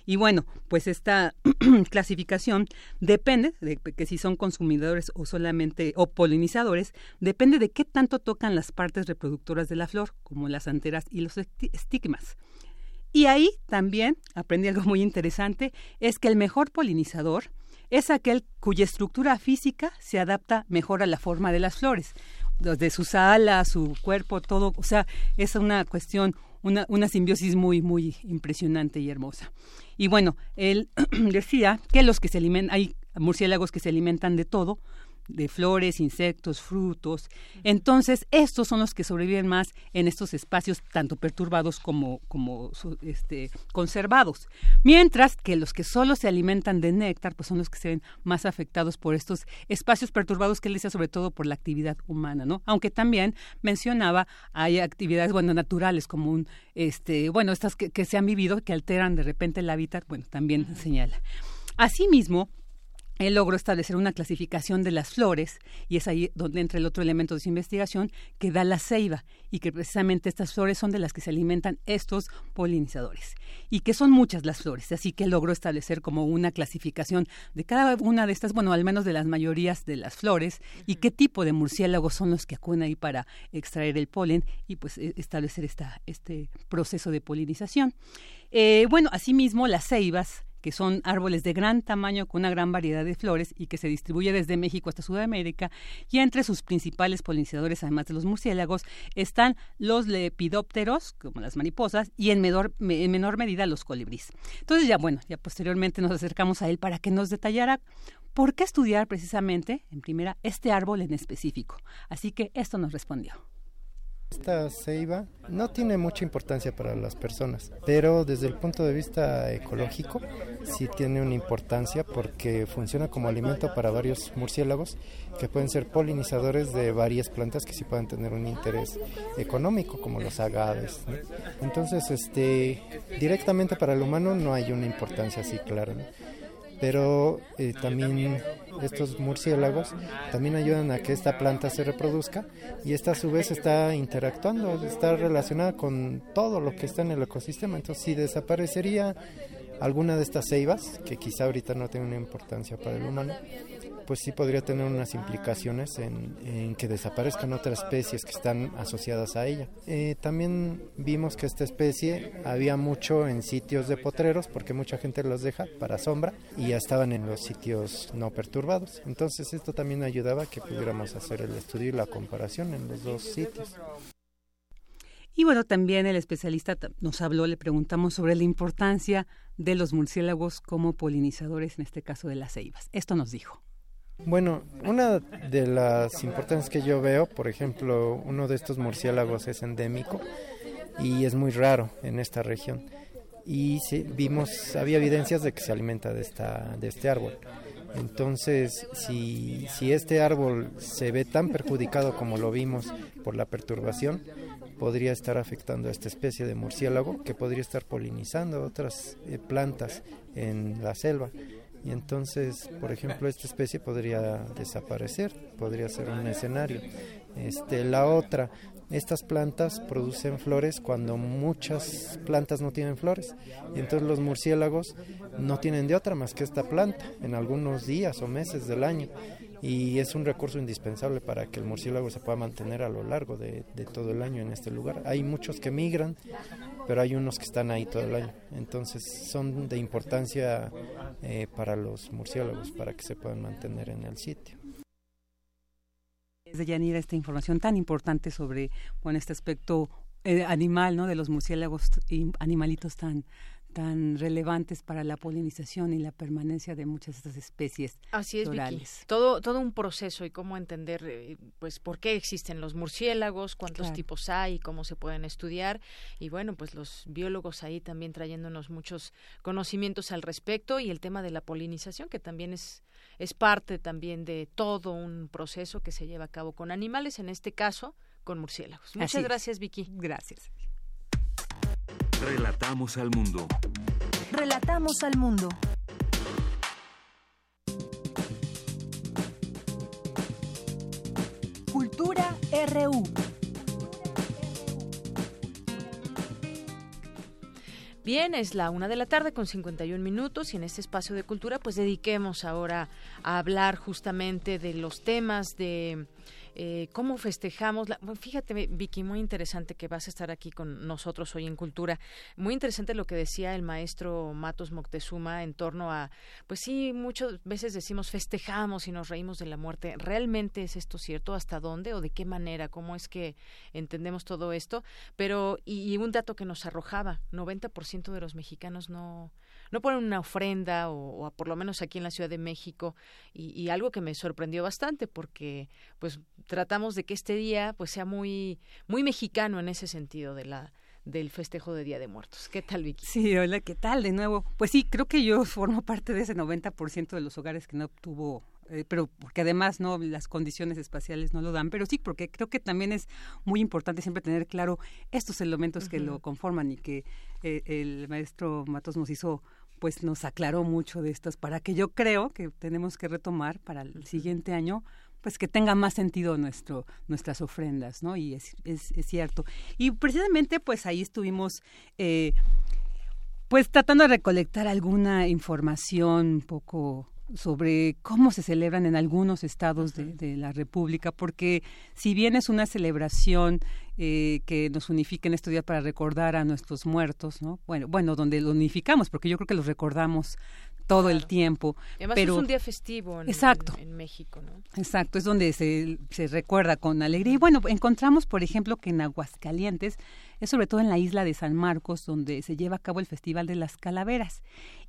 Y bueno, pues esta clasificación depende de que si son consumidores o solamente o polinizadores, depende de qué tanto tocan las partes reproductoras de la flor, como las anteras y los estigmas. Y ahí también aprendí algo muy interesante, es que el mejor polinizador es aquel cuya estructura física se adapta mejor a la forma de las flores, desde sus alas, su cuerpo, todo, o sea, es una cuestión una, una simbiosis muy, muy impresionante y hermosa. Y bueno, él decía que los que se alimentan, hay murciélagos que se alimentan de todo, de flores, insectos, frutos. Entonces, estos son los que sobreviven más en estos espacios tanto perturbados como, como este, conservados. Mientras que los que solo se alimentan de néctar, pues son los que se ven más afectados por estos espacios perturbados que él decía sobre todo por la actividad humana, ¿no? Aunque también mencionaba hay actividades, bueno, naturales como un, este, bueno, estas que, que se han vivido que alteran de repente el hábitat, bueno, también señala. Asimismo, él logró establecer una clasificación de las flores y es ahí donde entra el otro elemento de su investigación que da la ceiba y que precisamente estas flores son de las que se alimentan estos polinizadores y que son muchas las flores, así que logró establecer como una clasificación de cada una de estas, bueno, al menos de las mayorías de las flores y qué tipo de murciélagos son los que acuden ahí para extraer el polen y pues e, establecer esta, este proceso de polinización. Eh, bueno, asimismo las ceibas que son árboles de gran tamaño con una gran variedad de flores y que se distribuye desde México hasta Sudamérica. Y entre sus principales polinizadores, además de los murciélagos, están los lepidópteros, como las mariposas, y en menor, en menor medida los colibríes. Entonces ya bueno, ya posteriormente nos acercamos a él para que nos detallara por qué estudiar precisamente, en primera, este árbol en específico. Así que esto nos respondió. Esta ceiba no tiene mucha importancia para las personas, pero desde el punto de vista ecológico sí tiene una importancia porque funciona como alimento para varios murciélagos que pueden ser polinizadores de varias plantas que sí pueden tener un interés económico, como los agaves. Entonces, este, directamente para el humano no hay una importancia así clara pero eh, también estos murciélagos también ayudan a que esta planta se reproduzca y esta a su vez está interactuando, está relacionada con todo lo que está en el ecosistema. Entonces, si desaparecería alguna de estas ceibas, que quizá ahorita no tenga una importancia para el humano, pues sí podría tener unas implicaciones en, que desaparezcan otras especies que están asociadas a ella. Eh, también vimos que esta especie había mucho en sitios de potreros, porque mucha gente los deja para sombra y ya estaban en los sitios no perturbados. Entonces esto también ayudaba a que pudiéramos hacer el estudio y la comparación en los dos sitios. Y bueno, también el especialista nos habló, le preguntamos sobre la importancia de los murciélagos como polinizadores, en este caso de las ceibas. Esto nos dijo. Bueno, una de las importancias que yo veo, por ejemplo, uno de estos murciélagos es endémico y es muy raro en esta región. Y sí, vimos, había evidencias de que se alimenta de, esta, de este árbol. Entonces, si, si este árbol se ve tan perjudicado como lo vimos por la perturbación, podría estar afectando a esta especie de murciélago que podría estar polinizando otras eh, plantas en la selva y entonces, por ejemplo, esta especie podría desaparecer, podría ser un escenario. Este, la otra, estas plantas producen flores cuando muchas plantas no tienen flores. Y entonces los murciélagos no tienen de otra más que esta planta en algunos días o meses del año y es un recurso indispensable para que el murciélago se pueda mantener a lo largo de, todo el año en este lugar. Hay muchos que migran, pero hay unos que están ahí todo el año. Entonces son de importancia eh, para los murciélagos, para que se puedan mantener en el sitio. De Yanira, esta información tan importante sobre bueno, este aspecto eh, animal, ¿no? De los murciélagos y animalitos tan tan relevantes para la polinización y la permanencia de muchas de estas especies Así es, Todo, todo un proceso y cómo entender, eh, pues, por qué existen los murciélagos, cuántos tipos hay, cómo se pueden estudiar. Y bueno, pues los biólogos ahí también trayéndonos muchos conocimientos al respecto y el tema de la polinización, que también es, es parte también de todo un proceso que se lleva a cabo con animales, en este caso con murciélagos. Muchas gracias, Vicky. Gracias. Relatamos al mundo. Relatamos al mundo. Cultura RU. Bien, es la una de la tarde con 51 minutos y en este espacio de cultura pues dediquemos ahora a hablar justamente de los temas de eh, cómo festejamos. La, fíjate, Vicky, muy interesante que vas a estar aquí con nosotros hoy en Cultura. Muy interesante lo que decía el maestro Matos Moctezuma en torno a, pues sí, muchas veces decimos festejamos y nos reímos de la muerte. ¿Realmente es esto cierto? ¿Hasta dónde o de qué manera? ¿Cómo es que entendemos todo esto? Pero, y, y un dato que nos arrojaba, 90% de los mexicanos no no ponen una ofrenda o, por lo menos aquí en la Ciudad de México y, algo que me sorprendió bastante porque pues tratamos de que este día pues sea muy muy mexicano en ese sentido de la del festejo de Día de Muertos. ¿Qué tal, Vicky? Sí, hola, ¿qué tal? De nuevo, pues sí, creo que yo formo parte de ese 90% de los hogares que no tuvo eh, pero porque además no las condiciones espaciales no lo dan, pero sí porque creo que también es muy importante siempre tener claro estos elementos que lo conforman y que eh, el maestro Matos nos hizo pues nos aclaró mucho de estas para que yo creo que tenemos que retomar para el siguiente año pues que tenga más sentido nuestro nuestras ofrendas no y es, es, cierto. Y precisamente pues ahí estuvimos eh, pues tratando de recolectar alguna información un poco sobre cómo se celebran en algunos estados de, la República, porque si bien es una celebración eh, que nos unifica en este día para recordar a nuestros muertos, ¿no? Bueno, bueno, donde lo unificamos, porque yo creo que los recordamos todo el tiempo. Además pero, es un día festivo en, exacto, en, México, ¿no? Exacto, es donde se, se recuerda con alegría. Y bueno, encontramos, por ejemplo, que en Aguascalientes es sobre todo en la isla de San Marcos donde se lleva a cabo el Festival de las Calaveras.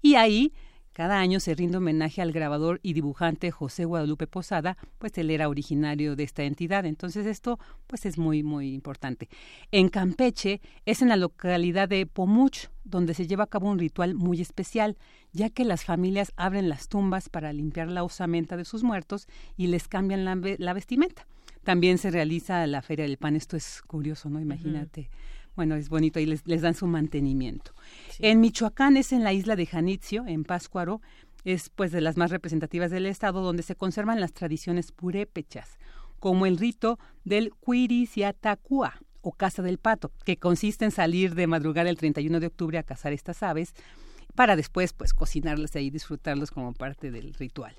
Y ahí cada año se rinde homenaje al grabador y dibujante José Guadalupe Posada, pues él era originario de esta entidad. Entonces esto pues es muy muy importante. En Campeche es en la localidad de Pomuch donde se lleva a cabo un ritual muy especial, ya que las familias abren las tumbas para limpiar la osamenta de sus muertos y les cambian la, vestimenta. También se realiza la Feria del Pan. Esto es curioso, ¿no? Imagínate bueno, es bonito, y les, les dan su mantenimiento. En Michoacán es en la isla de Janitzio, en Páscuaro, es pues de las más representativas del estado, donde se conservan las tradiciones purépechas, como el rito del Cuiriciatacua, o Casa del Pato, que consiste en salir de madrugada el 31 de octubre a cazar estas aves, para después pues cocinarlas y disfrutarlos como parte del ritual.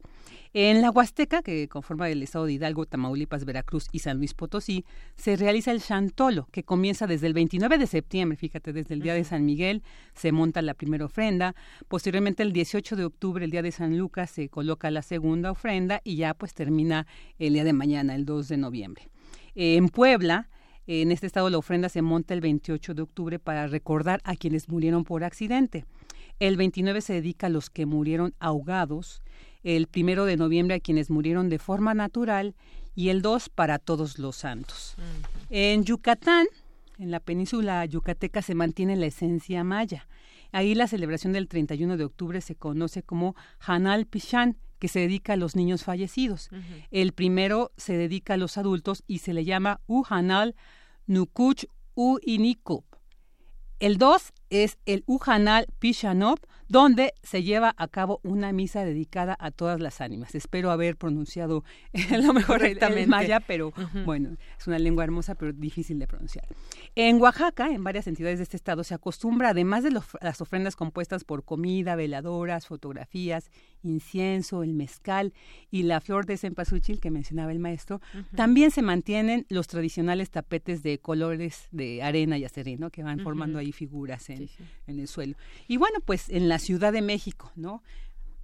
En la Huasteca, que conforma el estado de Hidalgo, Tamaulipas, Veracruz y San Luis Potosí, se realiza el Chantolo, que comienza desde el 29 de septiembre, fíjate, desde el día de San Miguel se monta la primera ofrenda, posteriormente el 18 de octubre, el día de San Lucas, se coloca la segunda ofrenda y ya pues termina el día de mañana, el 2 de noviembre. En Puebla, en este estado la ofrenda se monta el 28 de octubre para recordar a quienes murieron por accidente. El 29 se dedica a los que murieron ahogados, el primero de noviembre a quienes murieron de forma natural y el 2 para todos los santos. En Yucatán, en la península yucateca, se mantiene la esencia maya. Ahí la celebración del 31 de octubre se conoce como Hanal Pichán, que se dedica a los niños fallecidos. El primero se dedica a los adultos y se le llama Uhanal Nukuch U El 2 es el Uhanal Pishanov, donde se lleva a cabo una misa dedicada a todas las ánimas. Espero haber pronunciado lo mejor el, maya, pero bueno, es una lengua hermosa, pero difícil de pronunciar. En Oaxaca, en varias entidades de este estado, se acostumbra, además de las ofrendas compuestas por comida, veladoras, fotografías, incienso, el mezcal y la flor de cempasúchil que mencionaba el maestro, también se mantienen los tradicionales tapetes de colores de arena y acerrín, que van formando ahí figuras en, en el suelo. Y bueno, pues en la Ciudad de México, ¿no?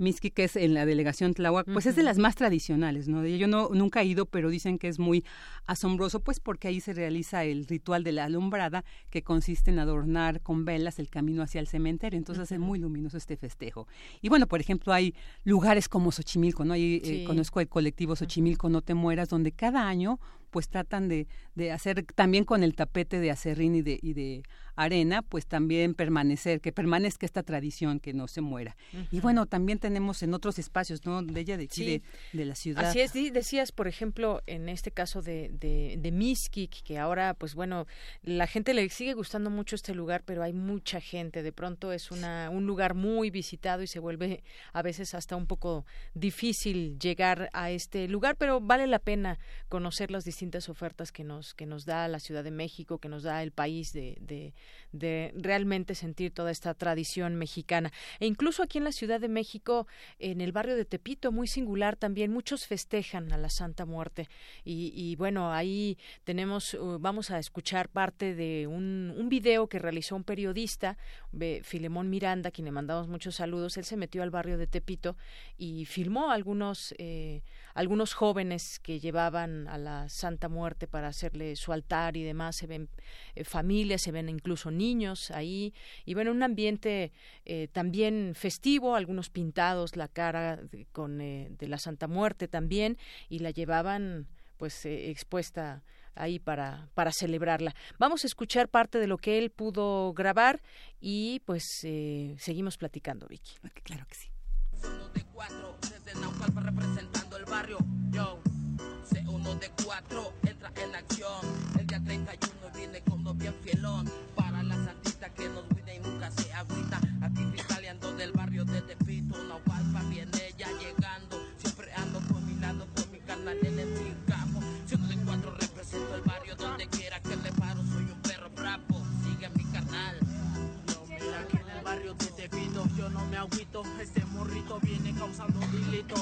Miski, que es en la delegación Tlahuac, pues es de las más tradicionales, ¿no? Yo no, nunca he ido, pero dicen que es muy asombroso, pues porque ahí se realiza el ritual de la alumbrada, que consiste en adornar con velas el camino hacia el cementerio, entonces hace muy luminoso este festejo. Y bueno, por ejemplo, hay lugares como Xochimilco, ¿no? Ahí eh, conozco el colectivo Xochimilco No Te Mueras, donde cada año pues tratan de, de hacer también con el tapete de acerrín y de, y de arena, pues también permanecer, que permanezca esta tradición, que no se muera. Y bueno, también tenemos en otros espacios, ¿no? De ella, de aquí, de, la ciudad. Así es, decías, por ejemplo, en este caso de, de, de Miskik, que ahora, pues bueno, la gente le sigue gustando mucho este lugar, pero hay mucha gente. De pronto es una, un lugar muy visitado y se vuelve a veces hasta un poco difícil llegar a este lugar, pero vale la pena conocer las distintas ofertas que nos, que nos da la Ciudad de México, que nos da el país de, de, de realmente sentir toda esta tradición mexicana. E incluso aquí en la Ciudad de México, en el barrio de Tepito, muy singular también, muchos festejan a la Santa Muerte. Y, bueno, ahí tenemos, uh, vamos a escuchar parte de un, un video que realizó un periodista, Filemón Miranda, quien le mandamos muchos saludos. Él se metió al barrio de Tepito y filmó algunos, eh, algunos jóvenes que llevaban a la Santa Muerte para hacerle su altar y demás. Se ven eh, familias, se ven incluso niños ahí. Y bueno, un ambiente eh, también festivo, algunos pintados, la cara de, con, eh, de la Santa Muerte también, y la llevaban pues expuesta ahí para, para celebrarla. Vamos a escuchar parte de lo que él pudo grabar y pues seguimos platicando, Vicky. Claro que sí. de cuatro, desde representando el barrio. Yo, C1 de cuatro, entra en acción. El día 31 viene con uno bien fielón. Cuida y nunca se agüito. Este morrito viene causando delito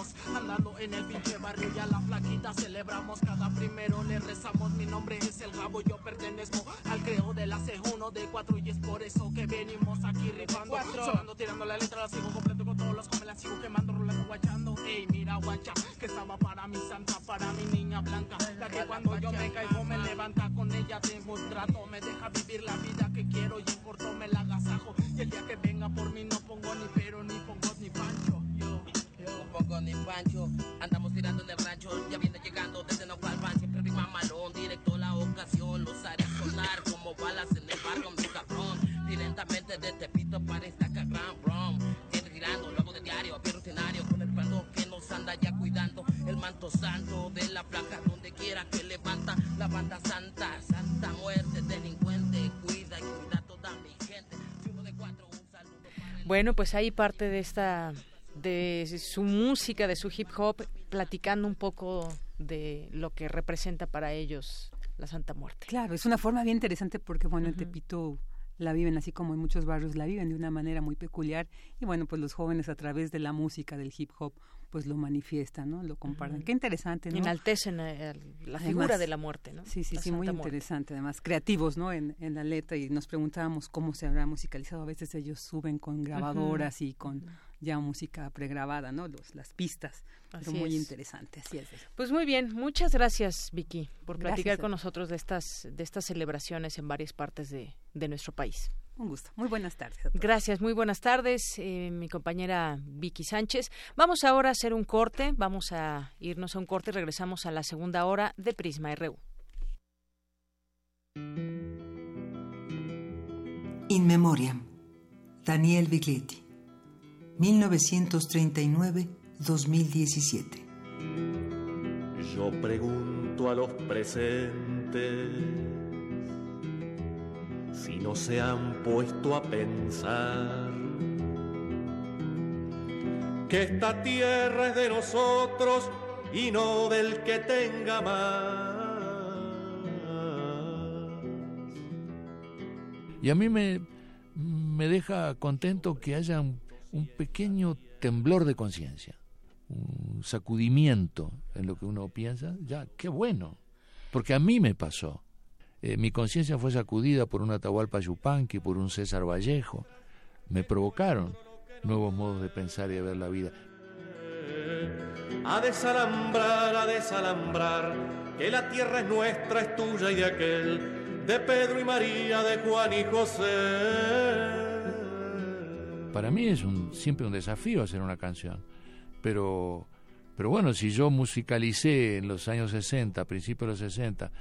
en el pinche barrio y a la flaquita celebramos. Cada primero le rezamos mi nombre es el Gabo yo pertenezco al creo de la C1 de 4 y es por eso que venimos aquí rifando. Sonando tirando la letra la sigo completo con todos los come la sigo quemando rolando guachando. Ey mira guacha que estaba para mi santa para mi niña blanca. La que cuando yo me caigo me levanta con ella tengo un trato. Me deja vivir la vida que quiero y en corto me la agasajo. Y el día que venga por mí no pancho andamos tirando en el rancho ya viene llegando desde van siempre rima malón directo la ocasión. Los haré sonar como balas en el barrio mi cabrón. Directamente de Tepito para Instagram bro siempre girando luego de diario bien rutinario con el bando que nos anda ya cuidando. El manto santo de la placa donde quiera que levanta. La banda santa santa muerte delincuente. Cuida y cuida toda mi gente. Bueno, pues ahí parte de esta de su música, de su hip hop, platicando un poco de lo que representa para ellos la Santa Muerte. Claro, es una forma bien interesante porque, bueno, en Tepito la viven así como en muchos barrios la viven de una manera muy peculiar y bueno, pues los jóvenes a través de la música, del hip hop, pues lo manifiestan, ¿no? Lo comparten. Qué interesante, ¿no? Enaltecen la Además, figura de la muerte, ¿no? Sí, sí, La sí, muy Muerte. interesante. Además, creativos, ¿no? En, en la letra y nos preguntábamos cómo se habrá musicalizado. A veces ellos suben con grabadoras y con ya música pregrabada, ¿no? Los, las pistas. Pero Así muy es. interesante, así es. Pues muy bien, muchas gracias Vicky por platicar con nosotros de estas de estas celebraciones en varias partes de, de nuestro país. Un gusto. Muy buenas tardes. a todos. Gracias, muy buenas tardes, eh, mi compañera Vicky Sánchez. Vamos ahora a hacer un corte, vamos a irnos a un corte y regresamos a la segunda hora de Prisma RU. In Memoriam, Daniel Biglietti, 1939-2017. Yo pregunto a los presentes si no se han puesto a pensar que esta tierra es de nosotros y no del que tenga más. Y a mí me, me deja contento que haya un, pequeño temblor de conciencia, un sacudimiento en lo que uno piensa. Ya, qué bueno, porque a mí me pasó. Eh, mi conciencia fue sacudida por un Atahualpa Yupanqui, por un César Vallejo. Me provocaron nuevos modos de pensar y de ver la vida. A desalambrar, a desalambrar, que la tierra es nuestra, es tuya y de aquel, de Pedro y María, de Juan y José. Para mí es un, siempre un desafío hacer una canción, pero, pero bueno, si yo musicalicé en los años 60, principios de los 60,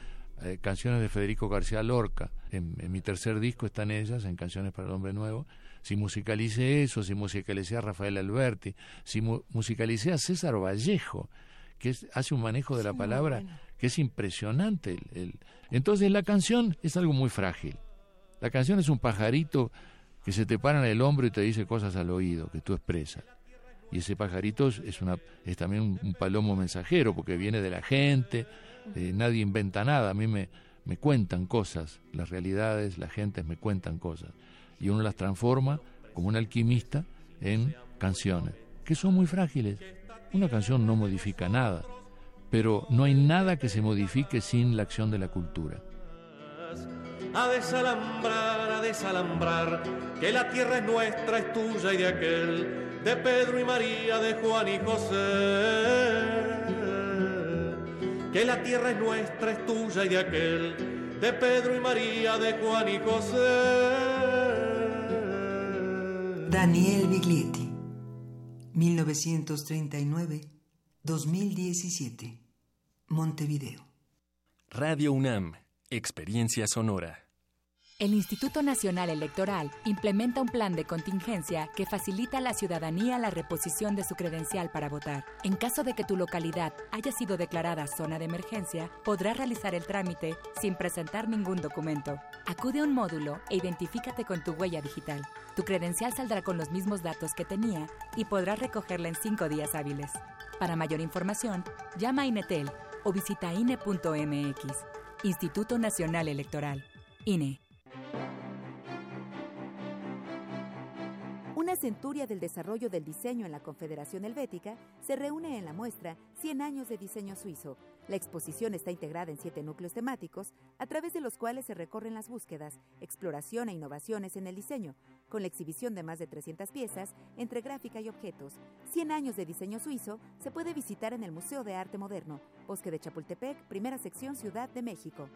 eh, canciones de Federico García Lorca, en, en mi tercer disco están ellas, en Canciones para el Hombre Nuevo, si musicalicé eso, si musicalicé a Rafael Alberti, si mu- musicalicé a César Vallejo, que es- hace un manejo de la palabra que es impresionante. el- el- Entonces la canción es algo muy frágil. La canción es un pajarito que se te para en el hombro y te dice cosas al oído que tú expresas. Y ese pajarito es, una, es también un, un palomo mensajero porque viene de la gente, eh, nadie inventa nada, a mí me, me cuentan cosas, las realidades, las gentes me cuentan cosas. Y uno las transforma como un alquimista en canciones, que son muy frágiles. Una canción no modifica nada, pero no hay nada que se modifique sin la acción de la cultura. A desalambrar, a desalambrar, que la tierra es nuestra, es tuya y de aquel, de Pedro y María, de Juan y José. Que la tierra es nuestra, es tuya y de aquel, de Pedro y María, de Juan y José. Daniel Biglietti, 1939-2017. Montevideo. Radio UNAM, Experiencia Sonora. El Instituto Nacional Electoral implementa un plan de contingencia que facilita a la ciudadanía la reposición de su credencial para votar. En caso de que tu localidad haya sido declarada zona de emergencia, podrás realizar el trámite sin presentar ningún documento. Acude a un módulo e identifícate con tu huella digital. Tu credencial saldrá con los mismos datos que tenía y podrás recogerla en cinco días hábiles. Para mayor información, llama a Inetel o visita INE.mx. Instituto Nacional Electoral. INE. Una centuria del desarrollo del diseño en la Confederación Helvética se reúne en la muestra 100 años de diseño suizo. La exposición está integrada en siete núcleos temáticos, a través de los cuales se recorren las búsquedas, exploración e innovaciones en el diseño, con la exhibición de más de 300 piezas entre gráfica y objetos. 100 años de diseño suizo se puede visitar en el Museo de Arte Moderno, Bosque de Chapultepec, primera sección Ciudad de México.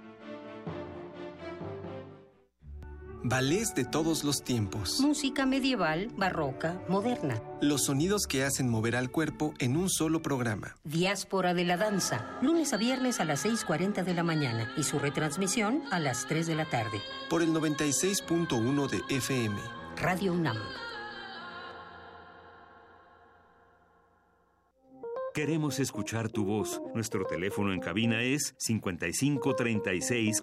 Ballets de todos los tiempos. Música medieval, barroca, moderna. Los sonidos que hacen mover al cuerpo en un solo programa. Diáspora de la danza, lunes a viernes a las 6.40 de la mañana y su retransmisión a las 3 de la tarde. Por el 96.1 de FM. Radio UNAM. Queremos escuchar tu voz. Nuestro teléfono en cabina es 55 36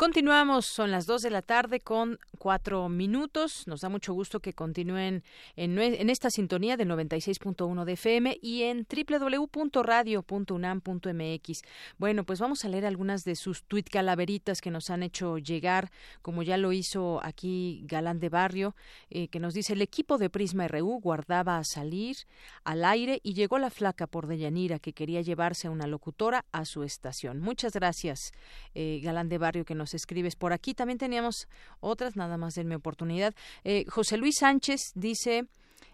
Continuamos, son las 2 de la tarde con cuatro minutos. Nos da mucho gusto que continúen en, en esta sintonía del 96.1 de FM y en www.radio.unam.mx. Bueno, pues vamos a leer algunas de sus tuit calaveritas que nos han hecho llegar, como ya lo hizo aquí Galán de Barrio, eh, que nos dice, el equipo de Prisma RU guardaba a salir al aire y llegó la flaca por Deyanira que quería llevarse a una locutora a su estación. Muchas gracias, eh, Galán de Barrio, que nos escribes por aquí. También teníamos otras, nada más denme oportunidad. Eh, José Luis Sánchez dice...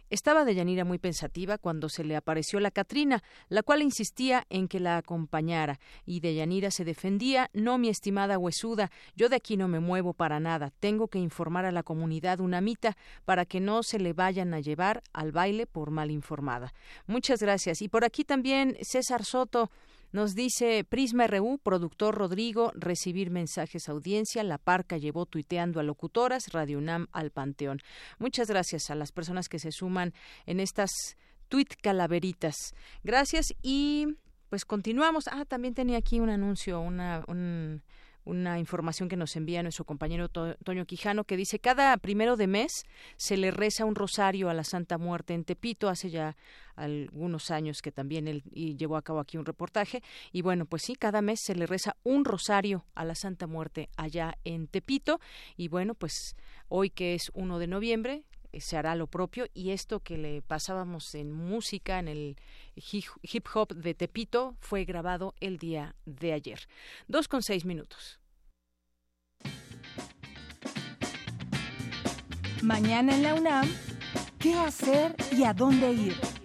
Estaba Deyanira muy pensativa cuando se le apareció la Catrina, la cual insistía en que la acompañara, y Deyanira se defendía No, mi estimada huesuda, yo de aquí no me muevo para nada. Tengo que informar a la comunidad unamita para que no se le vayan a llevar al baile por mal informada. Muchas gracias. Y por aquí también César Soto nos dice Prisma RU, productor Rodrigo, recibir mensajes audiencia, La Parca llevó tuiteando a locutoras, Radio UNAM al Panteón. Muchas gracias a las personas que se suman en estas tuit calaveritas. Gracias y pues continuamos. Ah, también tenía aquí un anuncio, una, un, una información que nos envía nuestro compañero Toño Quijano que dice cada primero de mes se le reza un rosario a la Santa Muerte en Tepito hace ya algunos años que también él llevó a cabo aquí un reportaje y bueno pues sí cada mes se le reza un rosario a la Santa Muerte allá en Tepito y bueno pues hoy que es 1 de noviembre se hará lo propio y esto que le pasábamos en música en el hip hop de Tepito fue grabado el día de ayer. Dos con seis minutos. Mañana en la UNAM, ¿qué hacer y a dónde ir?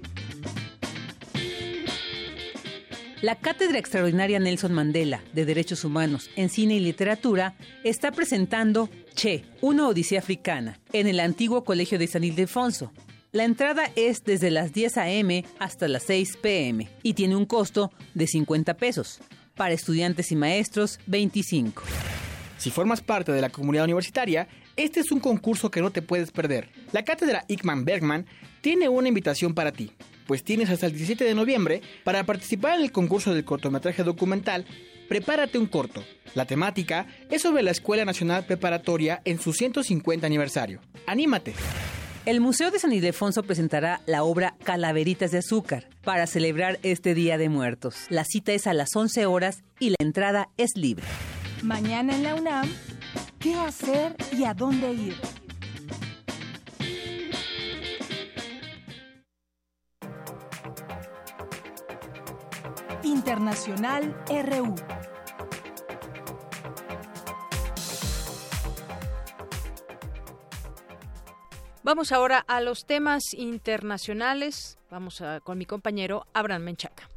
La Cátedra Extraordinaria Nelson Mandela de Derechos Humanos en Cine y Literatura está presentando Che, una odisea africana, en el antiguo Colegio de San Ildefonso. La entrada es desde las 10 a.m. hasta las 6 p.m. y tiene un costo de 50 pesos. Para estudiantes y maestros, 25. Si formas parte de la comunidad universitaria, este es un concurso que no te puedes perder. La cátedra Ickman Bergman tiene una invitación para ti, pues tienes hasta el 17 de noviembre para participar en el concurso del cortometraje documental Prepárate un corto. La temática es sobre la Escuela Nacional Preparatoria en su 150 aniversario. ¡Anímate! El Museo de San Ildefonso presentará la obra Calaveritas de Azúcar para celebrar este Día de Muertos. La cita es a las 11 horas y la entrada es libre. Mañana en la UNAM, ¿qué hacer y a dónde ir? Internacional RU. Vamos ahora a los temas internacionales. Vamos con mi compañero Abraham Menchaca.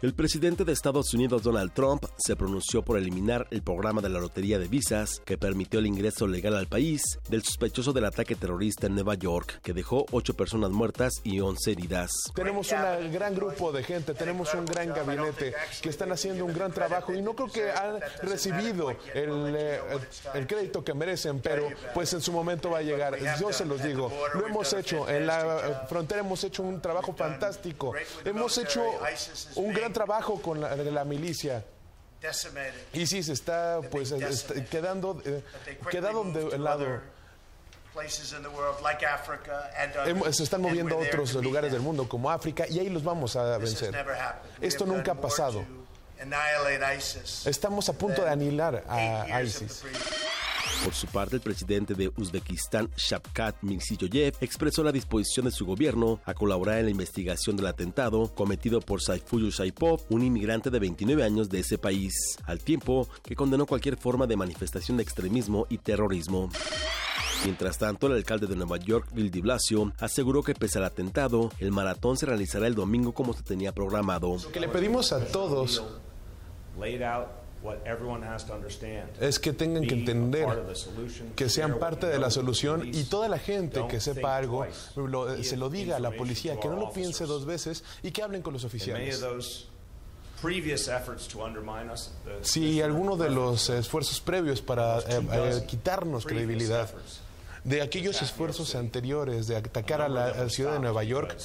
El presidente de Estados Unidos Donald Trump se pronunció por eliminar el programa de la lotería de visas que permitió el ingreso legal al país del sospechoso del ataque terrorista en Nueva York, que dejó ocho personas muertas y once heridas. Tenemos un gran grupo de gente, tenemos un gran gabinete que están haciendo un gran trabajo y no creo que han recibido el, eh, el crédito que merecen, pero pues en su momento va a llegar. Yo se los digo, lo hemos hecho, en la frontera hemos hecho un trabajo fantástico, hemos hecho un gran trabajo con la, la milicia. ISIS está pues está quedando eh, quedado de lado se están moviendo a otros lugares del mundo como África y ahí los vamos a vencer. Esto nunca ha pasado. Estamos a punto de anihilar a ISIS. Por su parte, el presidente de Uzbekistán, Shavkat Mirziyoyev, expresó la disposición de su gobierno a colaborar en la investigación del atentado cometido por Saifullah Shaipov, un inmigrante de 29 años de ese país, al tiempo que condenó cualquier forma de manifestación de extremismo y terrorismo. Mientras tanto, el alcalde de Nueva York, Bill de Blasio, aseguró que pese al atentado, el maratón se realizará el domingo como se tenía programado. Que le pedimos a todos es que tengan que entender que sean parte de la solución y toda la gente que sepa algo se lo diga a la policía, que no lo piense dos veces y que hablen con los oficiales. Si alguno de los esfuerzos previos para eh, eh, quitarnos credibilidad de aquellos esfuerzos anteriores de atacar a la ciudad de Nueva York,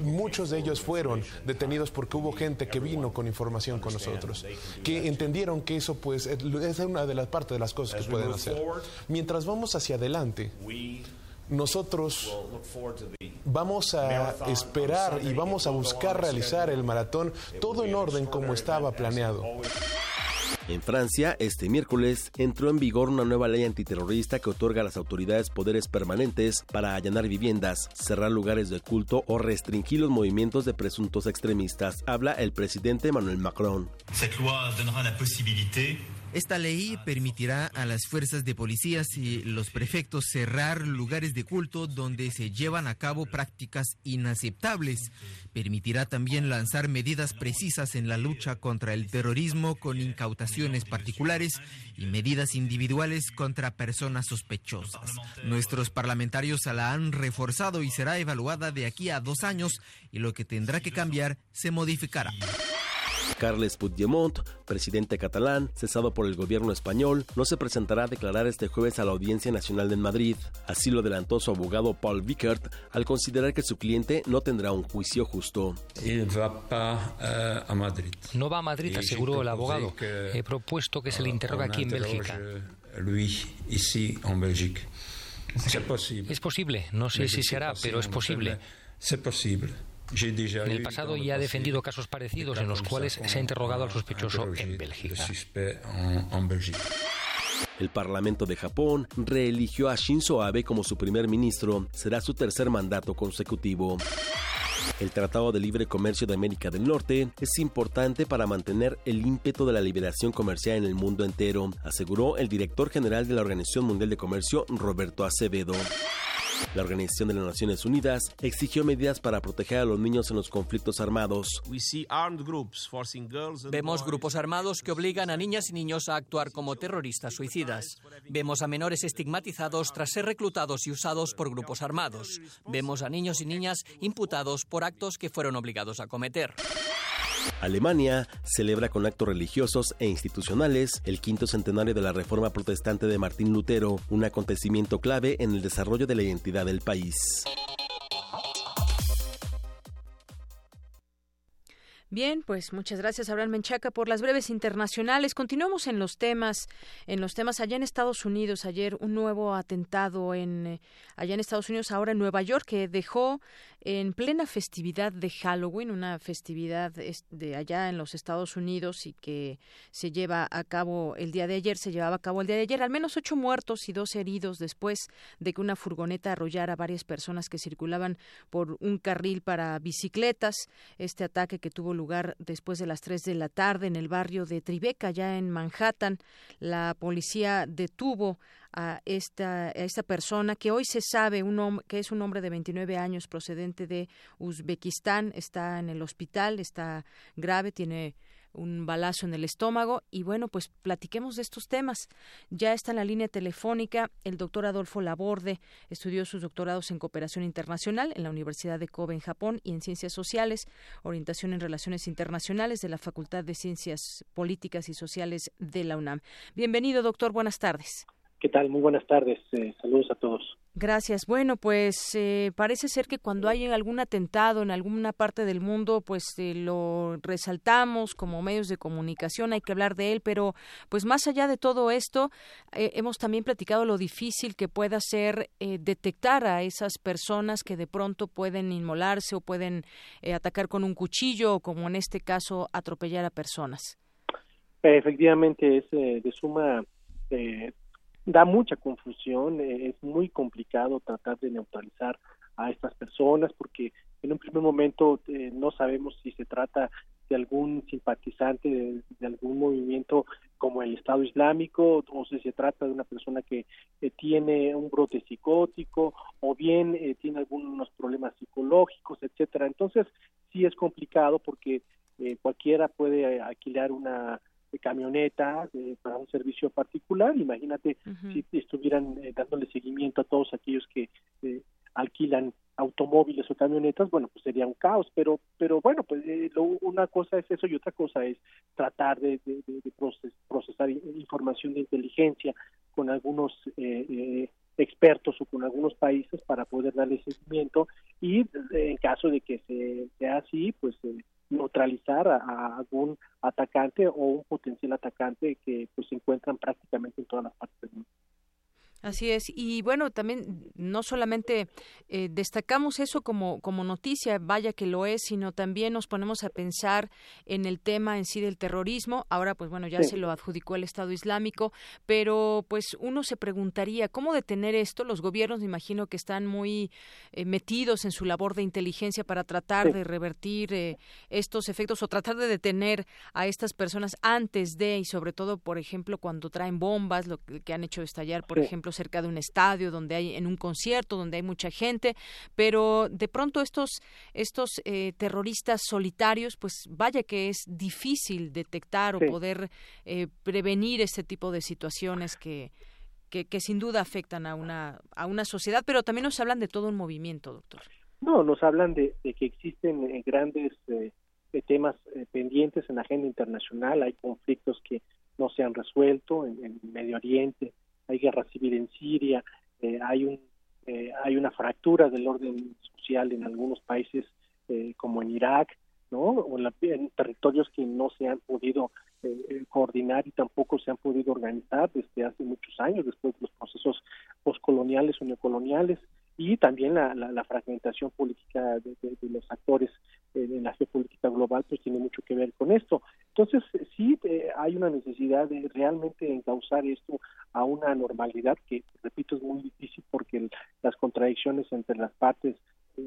muchos de ellos fueron detenidos porque hubo gente que vino con información con nosotros, que entendieron que eso pues es una de las partes de las cosas que pueden hacer. Mientras vamos hacia adelante, nosotros vamos a esperar y vamos a buscar realizar el maratón todo en orden como estaba planeado. En Francia, este miércoles entró en vigor una nueva ley antiterrorista que otorga a las autoridades poderes permanentes para allanar viviendas, cerrar lugares de culto o restringir los movimientos de presuntos extremistas. Habla el presidente Emmanuel Macron. Esta ley permitirá a las fuerzas de policías y los prefectos cerrar lugares de culto donde se llevan a cabo prácticas inaceptables. Permitirá también lanzar medidas precisas en la lucha contra el terrorismo con incautaciones particulares y medidas individuales contra personas sospechosas. Nuestros parlamentarios la han reforzado y será evaluada de aquí a dos años y lo que tendrá que cambiar se modificará. Carles Puigdemont, presidente catalán, cesado por el gobierno español, no se presentará a declarar este jueves a la Audiencia Nacional de Madrid. Así lo adelantó su abogado Paul Vickert al considerar que su cliente no tendrá un juicio justo. Eh, no va a Madrid, aseguró el abogado. He propuesto que se le interrogue aquí en Bélgica. Es posible, no sé si se hará, pero es posible. En el pasado ya ha defendido casos parecidos en los cuales se ha interrogado al sospechoso en Bélgica. El Parlamento de Japón reeligió a Shinzo Abe como su primer ministro. Será su tercer mandato consecutivo. El Tratado de Libre Comercio de América del Norte es importante para mantener el ímpetu de la liberación comercial en el mundo entero, aseguró el director general de la Organización Mundial de Comercio, Roberto Acevedo. La Organización de las Naciones Unidas exigió medidas para proteger a los niños en los conflictos armados. Vemos grupos armados que obligan a niñas y niños a actuar como terroristas suicidas. Vemos a menores estigmatizados tras ser reclutados y usados por grupos armados. Vemos a niños y niñas imputados por actos que fueron obligados a cometer. Alemania celebra con actos religiosos e institucionales el quinto centenario de la Reforma Protestante de Martín Lutero, un acontecimiento clave en el desarrollo de la identidad del país. Bien, pues muchas gracias Abraham Menchaca por las breves internacionales. Continuamos en los temas, en los temas allá en Estados Unidos. Ayer un nuevo atentado en eh, allá en Estados Unidos, ahora en Nueva York, que dejó en plena festividad de Halloween, una festividad de allá en los Estados Unidos y que se lleva a cabo el día de ayer, se llevaba a cabo el día de ayer, al menos ocho muertos y dos heridos después de que una furgoneta arrollara a varias personas que circulaban por un carril para bicicletas. Este ataque que tuvo lugar después de las tres de la tarde en el barrio de Tribeca, ya en Manhattan, la policía detuvo a esta, esta persona que hoy se sabe un que es un hombre de 29 años procedente de Uzbekistán, está en el hospital, está grave, tiene un balazo en el estómago y bueno, pues platiquemos de estos temas. Ya está en la línea telefónica el doctor Adolfo Laborde, estudió sus doctorados en cooperación internacional en la Universidad de Kobe en Japón y en ciencias sociales, orientación en relaciones internacionales de la Facultad de Ciencias Políticas y Sociales de la UNAM. Bienvenido, doctor, buenas tardes. ¿Qué tal? Muy buenas tardes. Eh, saludos a todos. Gracias. Bueno, pues eh, parece ser que cuando hay algún atentado en alguna parte del mundo, pues eh, lo resaltamos como medios de comunicación, hay que hablar de él, pero pues más allá de todo esto, eh, hemos también platicado lo difícil que pueda ser detectar a esas personas que de pronto pueden inmolarse o pueden atacar con un cuchillo o como en este caso atropellar a personas. Efectivamente es de suma da mucha confusión, eh, es muy complicado tratar de neutralizar a estas personas porque en un primer momento eh, no sabemos si se trata de algún simpatizante de, algún movimiento como el Estado Islámico o si se trata de una persona que eh, tiene un brote psicótico o bien tiene algunos problemas psicológicos, etcétera. Entonces sí es complicado porque cualquiera puede alquilar una de camioneta para un servicio particular. Imagínate si estuvieran eh, dándole seguimiento a todos aquellos que eh, alquilan automóviles o camionetas, bueno, pues sería un caos, pero, pero bueno, pues eh, una cosa es eso y otra cosa es tratar de, procesar información de inteligencia con algunos expertos o con algunos países para poder darle seguimiento. Y en caso de que se sea así, pues neutralizar a, algún atacante o un potencial atacante que pues se encuentran prácticamente en todas las partes del mundo. Así es. Y bueno, también no solamente eh, destacamos eso como, como noticia, vaya que lo es, sino también nos ponemos a pensar en el tema en sí del terrorismo. Ahora, pues bueno, ya se lo adjudicó el Estado Islámico, pero pues uno se preguntaría, ¿cómo detener esto? Los gobiernos, me imagino que están muy eh, metidos en su labor de inteligencia para tratar de revertir eh, estos efectos o tratar de detener a estas personas antes de, y sobre todo, por ejemplo, cuando traen bombas, lo que, han hecho estallar, por ejemplo, cerca de un estadio, donde hay en un concierto, donde hay mucha gente, pero de pronto estos estos eh, terroristas solitarios, pues vaya que es difícil detectar o poder eh, prevenir este tipo de situaciones que, que, sin duda afectan a una a una sociedad, pero también nos hablan de todo un movimiento, doctor. No, nos hablan de, que existen eh, grandes temas pendientes en la agenda internacional, hay conflictos que no se han resuelto en, en Medio Oriente, hay guerra civil en Siria, eh, hay un eh, hay una fractura del orden social en algunos países eh, como en Irak, ¿no? O en, territorios que no se han podido coordinar y tampoco se han podido organizar desde hace muchos años, después de los procesos postcoloniales o neocoloniales y también la, la, fragmentación política de, los actores en la geopolítica global pues tiene mucho que ver con esto. Entonces sí eh, hay una necesidad de realmente encauzar esto a una normalidad que, repito, es muy difícil porque las contradicciones entre las partes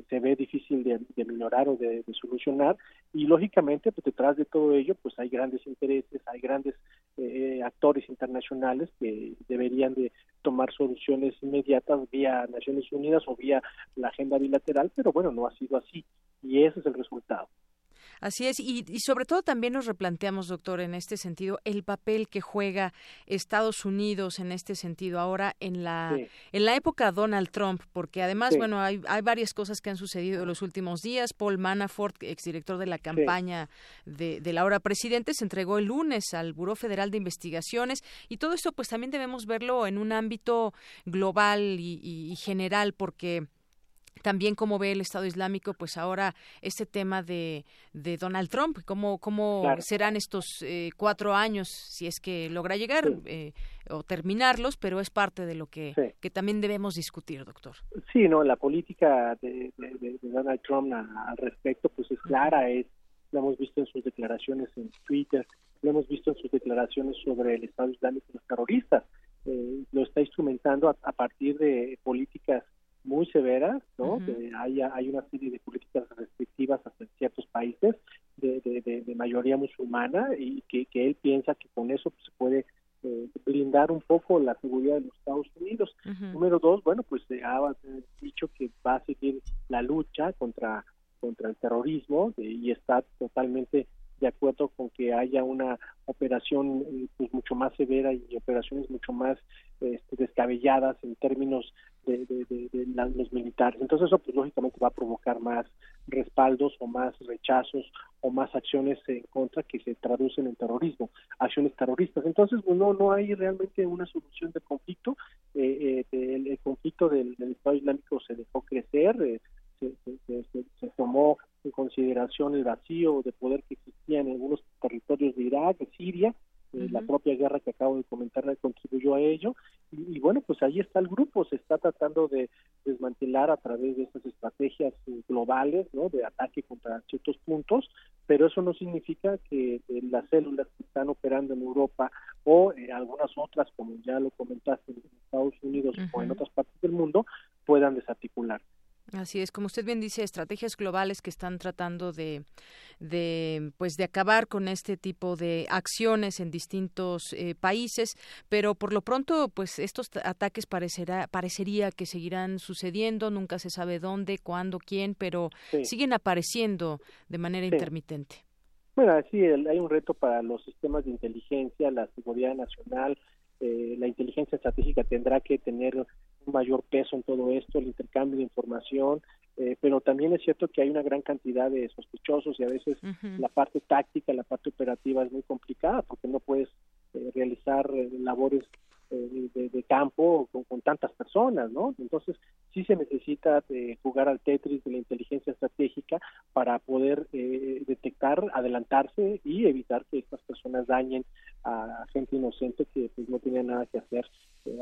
se ve difícil de, de minorar o de, solucionar y lógicamente pues detrás de todo ello pues hay grandes intereses hay grandes eh, actores internacionales que deberían de tomar soluciones inmediatas vía Naciones Unidas o vía la agenda bilateral pero bueno no ha sido así y ese es el resultado Así es, y, sobre todo también nos replanteamos, doctor, en este sentido, el papel que juega Estados Unidos en este sentido ahora en la en la época Donald Trump, porque además, bueno, hay, hay varias cosas que han sucedido en los últimos días. Paul Manafort, exdirector de la campaña de, de la hora presidente, se entregó el lunes al Buró Federal de Investigaciones y todo esto, pues también debemos verlo en un ámbito global y general, porque también cómo ve el Estado Islámico, pues ahora este tema de, de Donald Trump, cómo, cómo serán estos eh, cuatro años, si es que logra llegar eh, o terminarlos, pero es parte de lo que, que también debemos discutir, doctor. Sí, no, la política de, de, Donald Trump al respecto, pues es clara, es, lo hemos visto en sus declaraciones en Twitter, lo hemos visto en sus declaraciones sobre el Estado Islámico y los terroristas, eh, lo está instrumentando a partir de políticas muy severas, ¿no? hay, hay una serie de políticas restrictivas hacia ciertos países de, de, mayoría musulmana y que, que, él piensa que con eso pues, se puede eh, blindar un poco la seguridad de los Estados Unidos. Número dos, bueno, pues ha dicho que va a seguir la lucha contra contra el terrorismo y está totalmente de acuerdo con que haya una operación eh, pues mucho más severa y operaciones mucho más este, descabelladas en términos de, los militares. Entonces eso pues lógicamente va a provocar más respaldos o más rechazos o más acciones en contra que se traducen en terrorismo, acciones terroristas. Entonces pues, no no hay realmente una solución de conflicto. Eh, eh, el, conflicto del, Estado Islámico se dejó crecer, eh, se, se, tomó en consideración el vacío de poder que existía en algunos territorios de Irak, de Siria, eh, la propia guerra que acabo de comentar contribuyó a ello y, bueno pues ahí está el grupo se está tratando de desmantelar a través de estas estrategias eh, globales no de ataque contra ciertos puntos pero eso no significa que eh, las células que están operando en Europa o algunas otras como ya lo comentaste en Estados Unidos o en otras partes del mundo puedan desarticular Así es, como usted bien dice, estrategias globales que están tratando de, de pues de acabar con este tipo de acciones en distintos eh, países, pero por lo pronto, pues estos ataques parecerá, parecería que seguirán sucediendo, nunca se sabe dónde, cuándo, quién, pero siguen apareciendo de manera intermitente. Bueno, sí, hay un reto para los sistemas de inteligencia, la seguridad nacional, eh, la inteligencia estratégica tendrá que tener un mayor peso en todo esto, el intercambio de información, eh, pero también es cierto que hay una gran cantidad de sospechosos y a veces la parte táctica, la parte operativa es muy complicada porque no puedes eh, realizar labores de, campo con, tantas personas, ¿no? Entonces sí se necesita jugar al Tetris de la inteligencia estratégica para poder detectar, adelantarse y evitar que estas personas dañen a gente inocente que pues no tenía nada que hacer eh,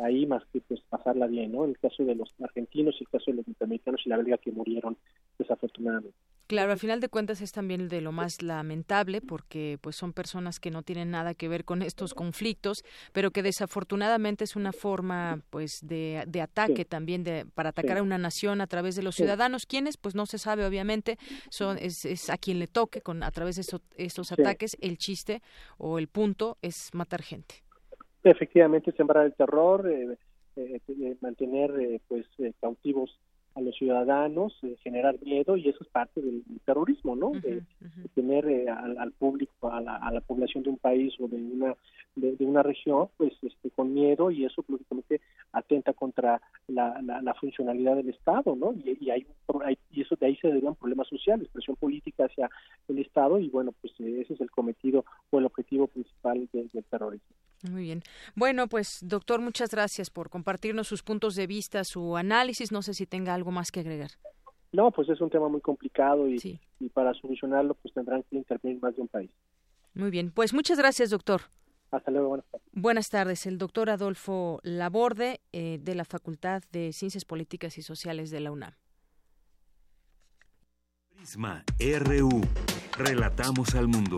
ahí más que pues pasarla bien, ¿no? En el caso de los argentinos y el caso de los norteamericanos y la belga que murieron desafortunadamente. Claro, al final de cuentas es también de lo más lamentable porque pues son personas que no tienen nada que ver con estos conflictos, pero que desafortunadamente es una forma pues de, de ataque también de para atacar a una nación a través de los ciudadanos, quienes pues no se sabe obviamente, son es, es a quien le toque con a través de estos ataques, el chiste o el punto es matar gente. Efectivamente, sembrar el terror, eh, eh, eh mantener eh, pues cautivos a los ciudadanos, generar miedo y eso es parte del, terrorismo, ¿no? de, tener al, público, a la, a la, población de un país o de una de, una región, pues este, con miedo y eso lógicamente atenta contra la, la, funcionalidad del Estado, ¿no? Y, y hay, y eso de ahí se derivan problemas sociales, presión política hacia el Estado y bueno, pues ese es el cometido o el objetivo principal del terrorismo. Muy bien. Bueno, pues doctor, muchas gracias por compartirnos sus puntos de vista, su análisis. No sé si tenga algo más que agregar. No, pues es un tema muy complicado y, y para solucionarlo pues tendrán que intervenir más de un país. Muy bien, pues muchas gracias, doctor. Hasta luego, buenas tardes. Buenas tardes. El doctor Adolfo Laborde, eh, de la Facultad de Ciencias Políticas y Sociales de la UNAM. Prisma RU. Relatamos al mundo.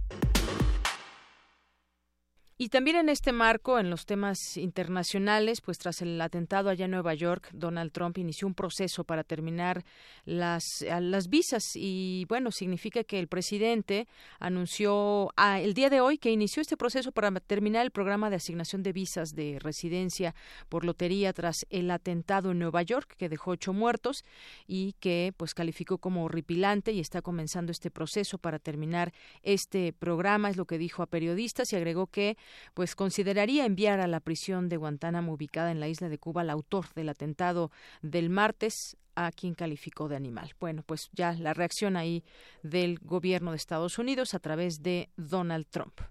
Y también en este marco, en los temas internacionales, pues tras el atentado allá en Nueva York, Donald Trump inició un proceso para terminar las, las visas. Y bueno, significa que el presidente anunció ah, el día de hoy que inició este proceso para terminar el programa de asignación de visas de residencia por lotería tras el atentado en Nueva York que dejó ocho muertos y que pues calificó como horripilante y está comenzando este proceso para terminar este programa, es lo que dijo a periodistas y agregó que pues consideraría enviar a la prisión de Guantánamo ubicada en la isla de Cuba al autor del atentado del martes a quien calificó de animal. Bueno, pues ya la reacción ahí del gobierno de Estados Unidos a través de Donald Trump.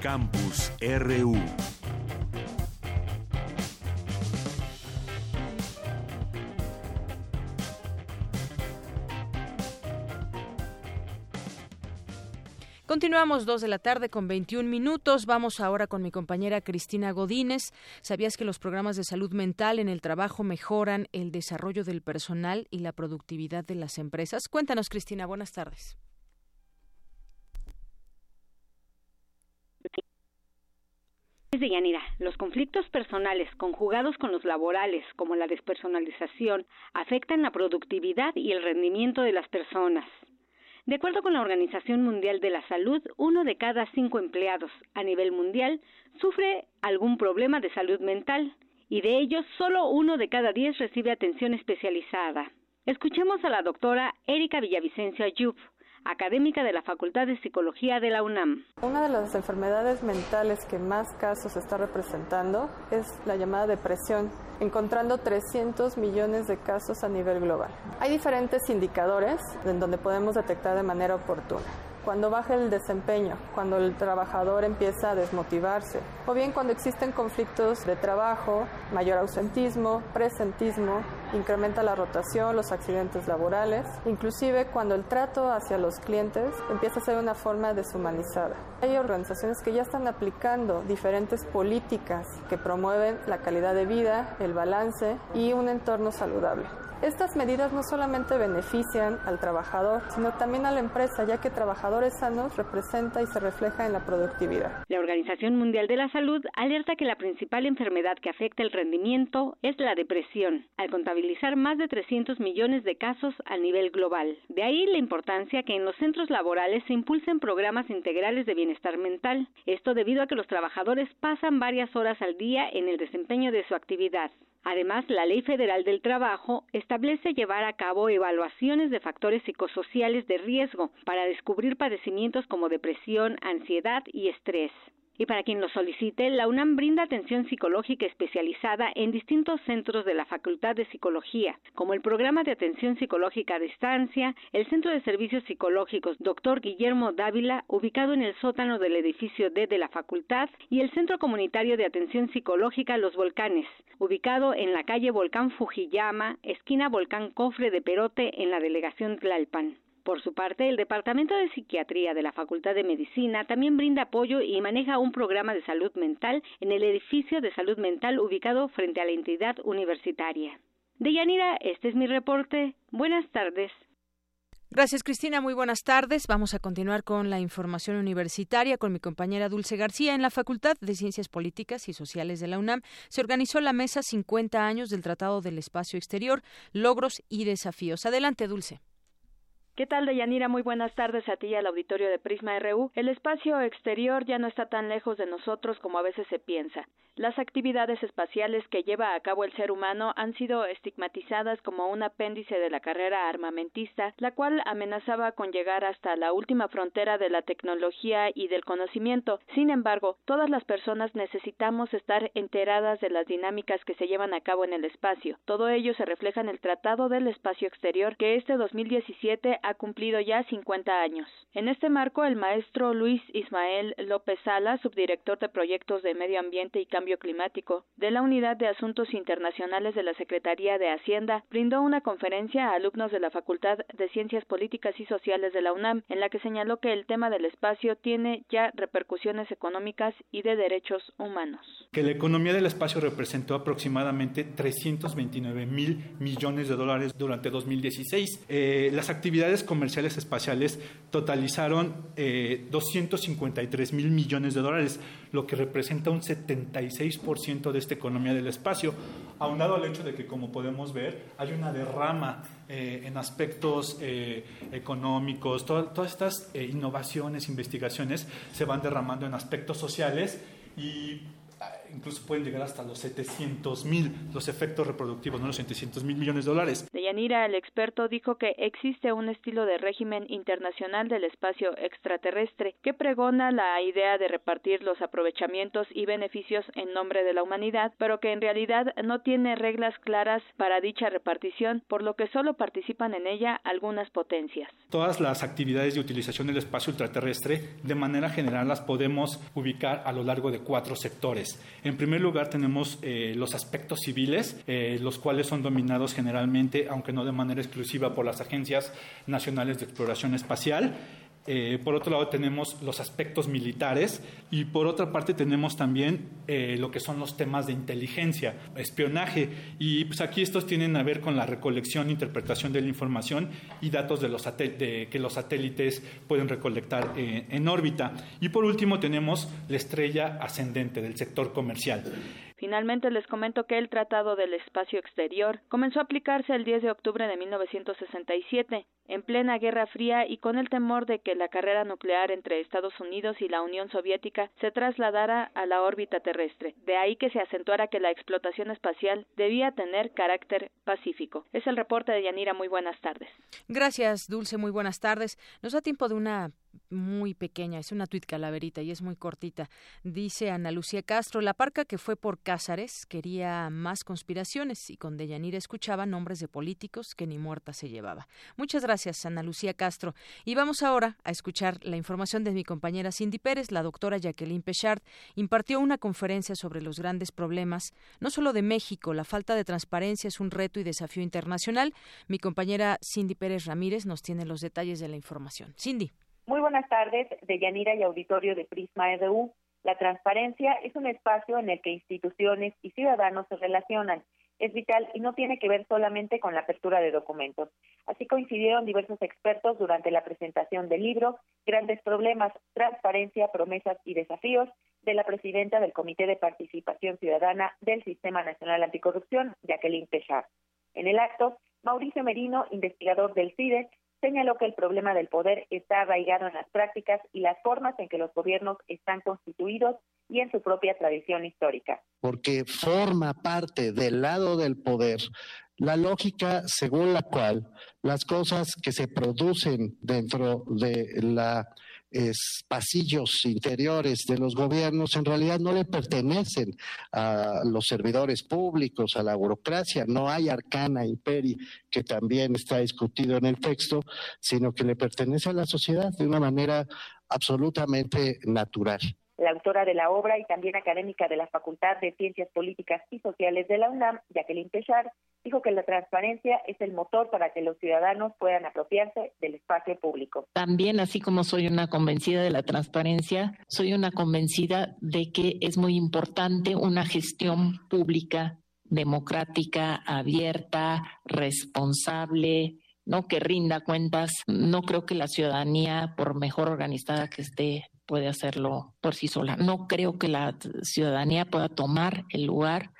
Campus RU Continuamos dos de la tarde con 21 minutos. Vamos ahora con mi compañera Cristina Godínez. ¿Sabías que los programas de salud mental en el trabajo mejoran el desarrollo del personal y la productividad de las empresas? Cuéntanos, Cristina. Buenas tardes. de Yanira, los conflictos personales conjugados con los laborales, como la despersonalización, afectan la productividad y el rendimiento de las personas. De acuerdo con la Organización Mundial de la Salud, uno de cada cinco empleados a nivel mundial sufre algún problema de salud mental y de ellos solo uno de cada diez recibe atención especializada. Escuchemos a la doctora Erika Villavicencio Ayub, académica de la Facultad de Psicología de la UNAM. Una de las enfermedades mentales que más casos está representando es la llamada depresión, encontrando 300 millones de casos a nivel global. Hay diferentes indicadores en donde podemos detectar de manera oportuna cuando baja el desempeño, cuando el trabajador empieza a desmotivarse, o bien cuando existen conflictos de trabajo, mayor ausentismo, presentismo, incrementa la rotación, los accidentes laborales, inclusive cuando el trato hacia los clientes empieza a ser una forma deshumanizada. Hay organizaciones que ya están aplicando diferentes políticas que promueven la calidad de vida, el balance y un entorno saludable. Estas medidas no solamente benefician al trabajador, sino también a la empresa, ya que trabajadores sanos representa y se refleja en la productividad. La Organización Mundial de la Salud alerta que la principal enfermedad que afecta el rendimiento es la depresión, al contabilizar más de 300 millones de casos a nivel global. De ahí la importancia que en los centros laborales se impulsen programas integrales de bienestar mental. Esto debido a que los trabajadores pasan varias horas al día en el desempeño de su actividad. Además, la Ley Federal del Trabajo establece llevar a cabo evaluaciones de factores psicosociales de riesgo para descubrir padecimientos como depresión, ansiedad y estrés. Y para quien lo solicite, la UNAM brinda atención psicológica especializada en distintos centros de la Facultad de Psicología, como el Programa de Atención Psicológica a Distancia, el Centro de Servicios Psicológicos Dr. Guillermo Dávila, ubicado en el sótano del edificio D de la Facultad, y el Centro Comunitario de Atención Psicológica Los Volcanes, ubicado en la calle Volcán Fujiyama, esquina Volcán Cofre de Perote, en la delegación Tlalpan. Por su parte, el Departamento de Psiquiatría de la Facultad de Medicina también brinda apoyo y maneja un programa de salud mental en el edificio de salud mental ubicado frente a la entidad universitaria. Deyanira, este es mi reporte. Buenas tardes. Gracias, Cristina. Muy buenas tardes. Vamos a continuar con la información universitaria con mi compañera Dulce García. En la Facultad de Ciencias Políticas y Sociales de la UNAM se organizó la mesa 50 años del Tratado del Espacio Exterior, logros y desafíos. Adelante, Dulce. ¿Qué tal, Deyanira? Muy buenas tardes a ti y al auditorio de Prisma RU. El espacio exterior ya no está tan lejos de nosotros como a veces se piensa. Las actividades espaciales que lleva a cabo el ser humano han sido estigmatizadas como un apéndice de la carrera armamentista, la cual amenazaba con llegar hasta la última frontera de la tecnología y del conocimiento. Sin embargo, todas las personas necesitamos estar enteradas de las dinámicas que se llevan a cabo en el espacio. Todo ello se refleja en el Tratado del Espacio Exterior que este 2017 ha cumplido ya 50 años. En este marco, el maestro Luis Ismael López Sala, subdirector de Proyectos de Medio Ambiente y Cambio Climático de la Unidad de Asuntos Internacionales de la Secretaría de Hacienda, brindó una conferencia a alumnos de la Facultad de Ciencias Políticas y Sociales de la UNAM, en la que señaló que el tema del espacio tiene ya repercusiones económicas y de derechos humanos. Que la economía del espacio representó aproximadamente 329 mil millones de dólares durante 2016. Eh, las actividades comerciales espaciales totalizaron eh, 253 mil millones de dólares, lo que representa un 76% de esta economía del espacio, aunado al hecho de que, como podemos ver, hay una derrama eh, en aspectos eh, económicos, todas estas eh, innovaciones, investigaciones se van derramando en aspectos sociales y incluso pueden llegar hasta los 700 mil, los efectos reproductivos, ¿no? los 700 mil millones de dólares. Deyanira, el experto, dijo que existe un estilo de régimen internacional del espacio extraterrestre que pregona la idea de repartir los aprovechamientos y beneficios en nombre de la humanidad, pero que en realidad no tiene reglas claras para dicha repartición, por lo que solo participan en ella algunas potencias. Todas las actividades de utilización del espacio ultraterrestre, de manera general, las podemos ubicar a lo largo de cuatro sectores. En primer lugar tenemos eh, los aspectos civiles, eh, los cuales son dominados generalmente, aunque no de manera exclusiva, por las agencias nacionales de exploración espacial. Eh, por otro lado tenemos los aspectos militares y por otra parte tenemos también eh, lo que son los temas de inteligencia, espionaje y pues aquí estos tienen a ver con la recolección interpretación de la información y datos que los satélites pueden recolectar eh, en órbita. Y por último tenemos la estrella ascendente del sector comercial. Finalmente les comento que el Tratado del Espacio Exterior comenzó a aplicarse el 10 de octubre de 1967, en plena Guerra Fría y con el temor de que la carrera nuclear entre Estados Unidos y la Unión Soviética se trasladara a la órbita terrestre. De ahí que se acentuara que la explotación espacial debía tener carácter pacífico. Es el reporte de Yanira. Muy buenas tardes. Gracias, Dulce. Muy buenas tardes. Nos da tiempo de una muy pequeña, es una tuit calaverita y es muy cortita. Dice Ana Lucía Castro, la parca que fue por Cázares quería más conspiraciones y con Deyanira escuchaba nombres de políticos que ni muerta se llevaba. Muchas gracias, Ana Lucía Castro. Y vamos ahora a escuchar la información de mi compañera Cindy Pérez. La doctora Jacqueline Pechard impartió una conferencia sobre los grandes problemas, no solo de México, la falta de transparencia es un reto y desafío internacional. Mi compañera Cindy Pérez Ramírez nos tiene los detalles de la información. Cindy. Muy buenas tardes, de Yanira y auditorio de Prisma EDU. La transparencia es un espacio en el que instituciones y ciudadanos se relacionan. Es vital y no tiene que ver solamente con la apertura de documentos. Así coincidieron diversos expertos durante la presentación del libro Grandes Problemas, Transparencia, Promesas y Desafíos de la presidenta del Comité de Participación Ciudadana del Sistema Nacional Anticorrupción, Jacqueline Pechard. En el acto, Mauricio Merino, investigador del CIDE, señaló que el problema del poder está arraigado en las prácticas y las formas en que los gobiernos están constituidos y en su propia tradición histórica. Porque forma parte del lado del poder la lógica según la cual las cosas que se producen dentro de la pasillos interiores de los gobiernos en realidad no le pertenecen a los servidores públicos, a la burocracia. No hay arcana imperi, que también está discutido en el texto, sino que le pertenece a la sociedad de una manera absolutamente natural la autora de la obra y también académica de la Facultad de Ciencias Políticas y Sociales de la UNAM, Jacqueline Pechard, dijo que la transparencia es el motor para que los ciudadanos puedan apropiarse del espacio público. También, así como soy una convencida de la transparencia, soy una convencida de que es muy importante una gestión pública democrática, abierta, responsable, no que rinda cuentas. No creo que la ciudadanía, por mejor organizada que esté, puede hacerlo por sí sola. No creo que la ciudadanía pueda tomar el lugar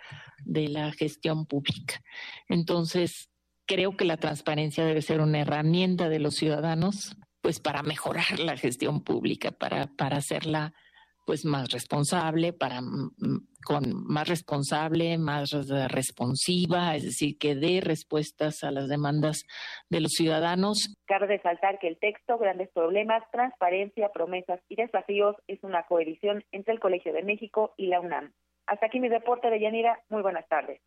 de la gestión pública. Entonces, creo que la transparencia debe ser una herramienta de los ciudadanos, pues para mejorar la gestión pública, para, para hacerla pues más responsable, para con más responsable, más responsiva, es decir, que dé respuestas a las demandas de los ciudadanos. Cabe resaltar que el texto Grandes Problemas, Transparencia, Promesas y Desafíos es una coedición entre el Colegio de México y la UNAM. Hasta aquí mi reporte de Yanira. Muy buenas tardes.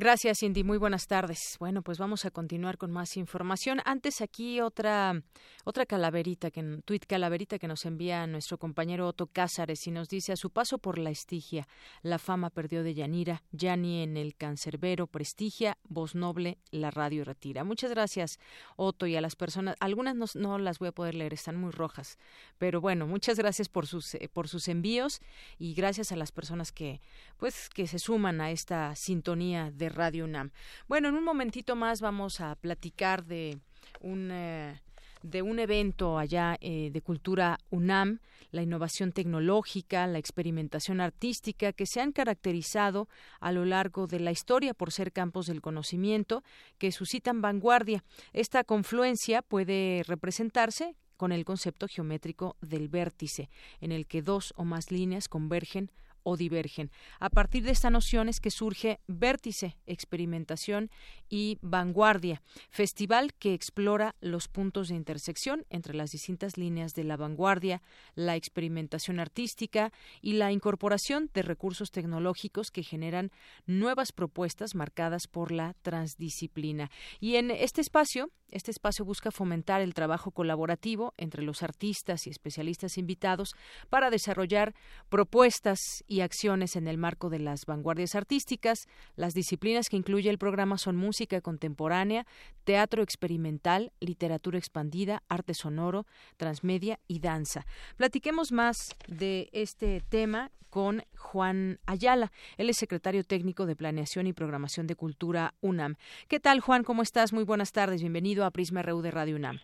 Gracias, Cindy. Muy buenas tardes. Bueno, pues vamos a continuar con más información. Antes aquí otra otra calaverita que tweet calaverita que nos envía nuestro compañero Otto Cázares y nos dice a su paso por la Estigia, la fama perdió de Yanira, Yani en el cancerbero prestigia, voz noble, la radio retira. Muchas gracias, Otto, y a las personas, algunas no, no las voy a poder leer, están muy rojas, pero bueno, muchas gracias por sus eh, por sus envíos y gracias a las personas que pues que se suman a esta sintonía de Radio UNAM. Bueno, en un momentito más vamos a platicar de un eh, de un evento allá eh, de cultura UNAM, la innovación tecnológica, la experimentación artística, que se han caracterizado a lo largo de la historia por ser campos del conocimiento que suscitan vanguardia. Esta confluencia puede representarse con el concepto geométrico del vértice, en el que dos o más líneas convergen o divergen. A partir de esta noción es que surge Vértice, Experimentación y Vanguardia, festival que explora los puntos de intersección entre las distintas líneas de la vanguardia, la experimentación artística y la incorporación de recursos tecnológicos que generan nuevas propuestas marcadas por la transdisciplina. Y en este espacio, este espacio busca fomentar el trabajo colaborativo entre los artistas y especialistas invitados para desarrollar propuestas y acciones en el marco de las vanguardias artísticas. Las disciplinas que incluye el programa son música contemporánea, teatro experimental, literatura expandida, arte sonoro, transmedia y danza. Platiquemos más de este tema con Juan Ayala. Él es secretario técnico de Planeación y Programación de Cultura UNAM. ¿Qué tal, Juan? ¿Cómo estás? Muy buenas tardes. Bienvenido a Prisma RU de Radio UNAM.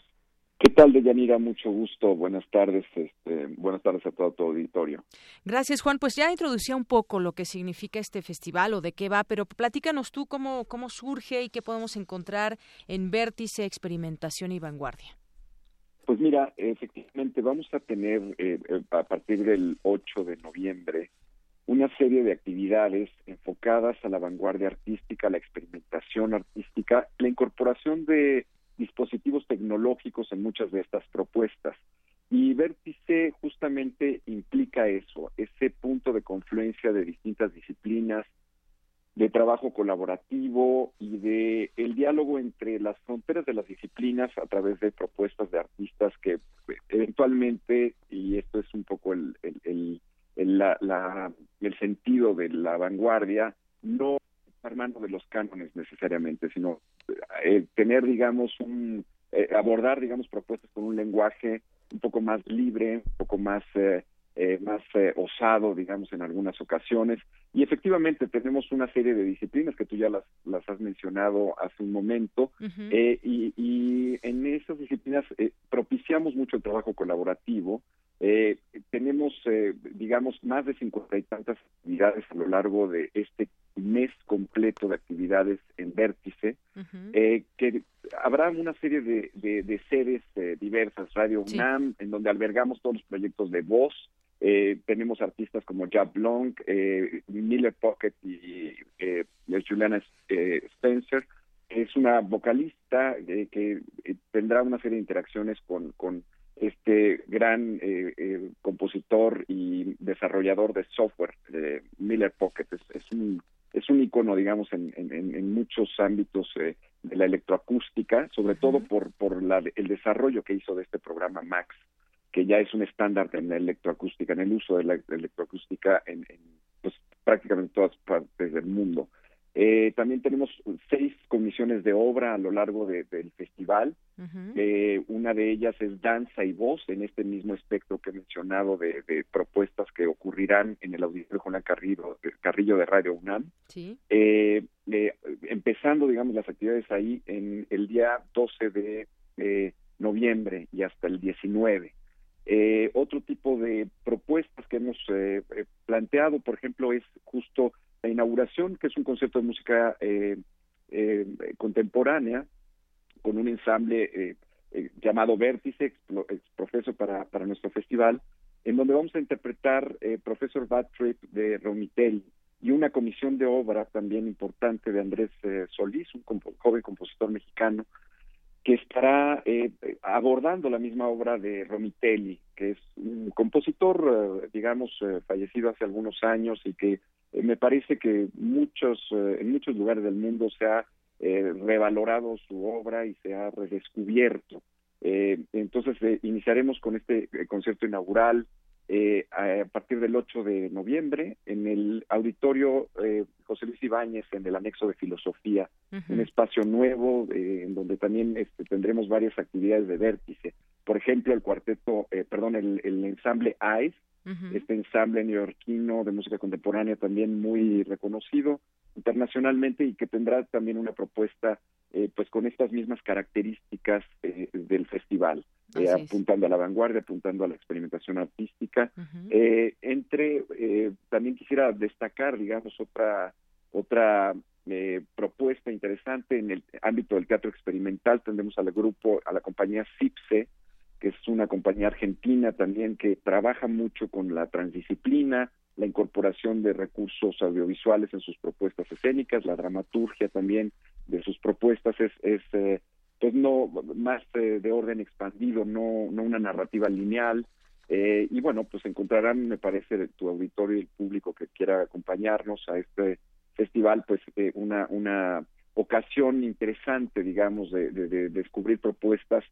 ¿Qué tal, Deyanira? Mucho gusto. Buenas tardes. Este, buenas tardes a todo tu auditorio. Gracias, Juan. Pues ya introducía un poco lo que significa este festival o de qué va, pero platícanos tú cómo, cómo surge y qué podemos encontrar en Vértice, Experimentación y Vanguardia. Pues mira, efectivamente vamos a tener eh, a partir del 8 de noviembre una serie de actividades enfocadas a la vanguardia artística, la experimentación artística, la incorporación de dispositivos tecnológicos en muchas de estas propuestas. Y Vértice justamente implica eso, ese punto de confluencia de distintas disciplinas, de trabajo colaborativo y de el diálogo entre las fronteras de las disciplinas a través de propuestas de artistas que eventualmente y esto es un poco el el, el, la, el sentido de la vanguardia no hermano de los cánones necesariamente sino eh, tener digamos un eh, abordar digamos propuestas con un lenguaje un poco más libre un poco más eh, eh, más eh, osado, digamos, en algunas ocasiones. Y efectivamente tenemos una serie de disciplinas que tú ya las, las has mencionado hace un momento, y, y, en esas disciplinas propiciamos mucho el trabajo colaborativo. tenemos, digamos, más de cincuenta y tantas actividades a lo largo de este mes completo de actividades en Vértice, que habrá una serie de, de, de sedes diversas, Radio UNAM, en donde albergamos todos los proyectos de voz, eh, tenemos artistas como Jab Long, eh, Miller Pocket y eh, Juliana eh, Spencer. Es una vocalista eh, que tendrá una serie de interacciones con, con este gran compositor y desarrollador de software, Miller Pocket. Es, es, un es un icono, digamos, en, en, en muchos ámbitos de la electroacústica, sobre todo por, por la, el desarrollo que hizo de este programa Max que ya es un estándar en la electroacústica, en el uso de la electroacústica en, pues, prácticamente todas partes del mundo. Eh, también tenemos seis comisiones de obra a lo largo del festival. eh, una de ellas es danza y voz, en este mismo espectro que he mencionado de, propuestas que ocurrirán en el auditorio Juan Carrillo, Carrillo de Radio UNAM. Sí. Eh, eh, empezando, digamos, las actividades ahí en el día 12 de eh, noviembre y hasta el 19. Eh, otro tipo de propuestas que hemos eh, eh, planteado, por ejemplo, es justo la inauguración, que es un concierto de música eh, eh, contemporánea con un ensamble llamado Vértice, Profesor para, para nuestro festival, en donde vamos a interpretar Profesor Bad Trip de Romitelli y una comisión de obra también importante de Andrés Solís, un joven compositor mexicano, que estará eh, abordando la misma obra de Romitelli, que es un compositor, eh, digamos, eh, fallecido hace algunos años y que eh, me parece que muchos, en muchos lugares del mundo se ha revalorado su obra y se ha redescubierto. entonces iniciaremos con este concierto inaugural eh, a partir del 8 de noviembre en el auditorio eh, José Luis Ibáñez en el anexo de filosofía, uh -huh. un espacio nuevo eh, en donde también este, tendremos varias actividades de vértice. Por ejemplo, el cuarteto, eh, perdón, el, el ensamble ICE, uh -huh. este ensamble neoyorquino de música contemporánea también muy reconocido internacionalmente y que tendrá también una propuesta eh, pues con estas mismas características eh, del festival, eh, apuntando a la vanguardia, apuntando a la experimentación artística. Uh -huh. entre, también quisiera destacar, digamos, otra, otra propuesta interesante en el ámbito del teatro experimental. Tendremos al grupo, a la compañía CIPSE, que es una compañía argentina también que trabaja mucho con la transdisciplina, la incorporación de recursos audiovisuales en sus propuestas escénicas, la dramaturgia también de sus propuestas es, es eh, pues no más eh, de orden expandido, no, no una narrativa lineal. Eh, y bueno, pues encontrarán, me parece, tu auditorio y el público que quiera acompañarnos a este festival, pues una, una ocasión interesante, digamos, de, de descubrir propuestas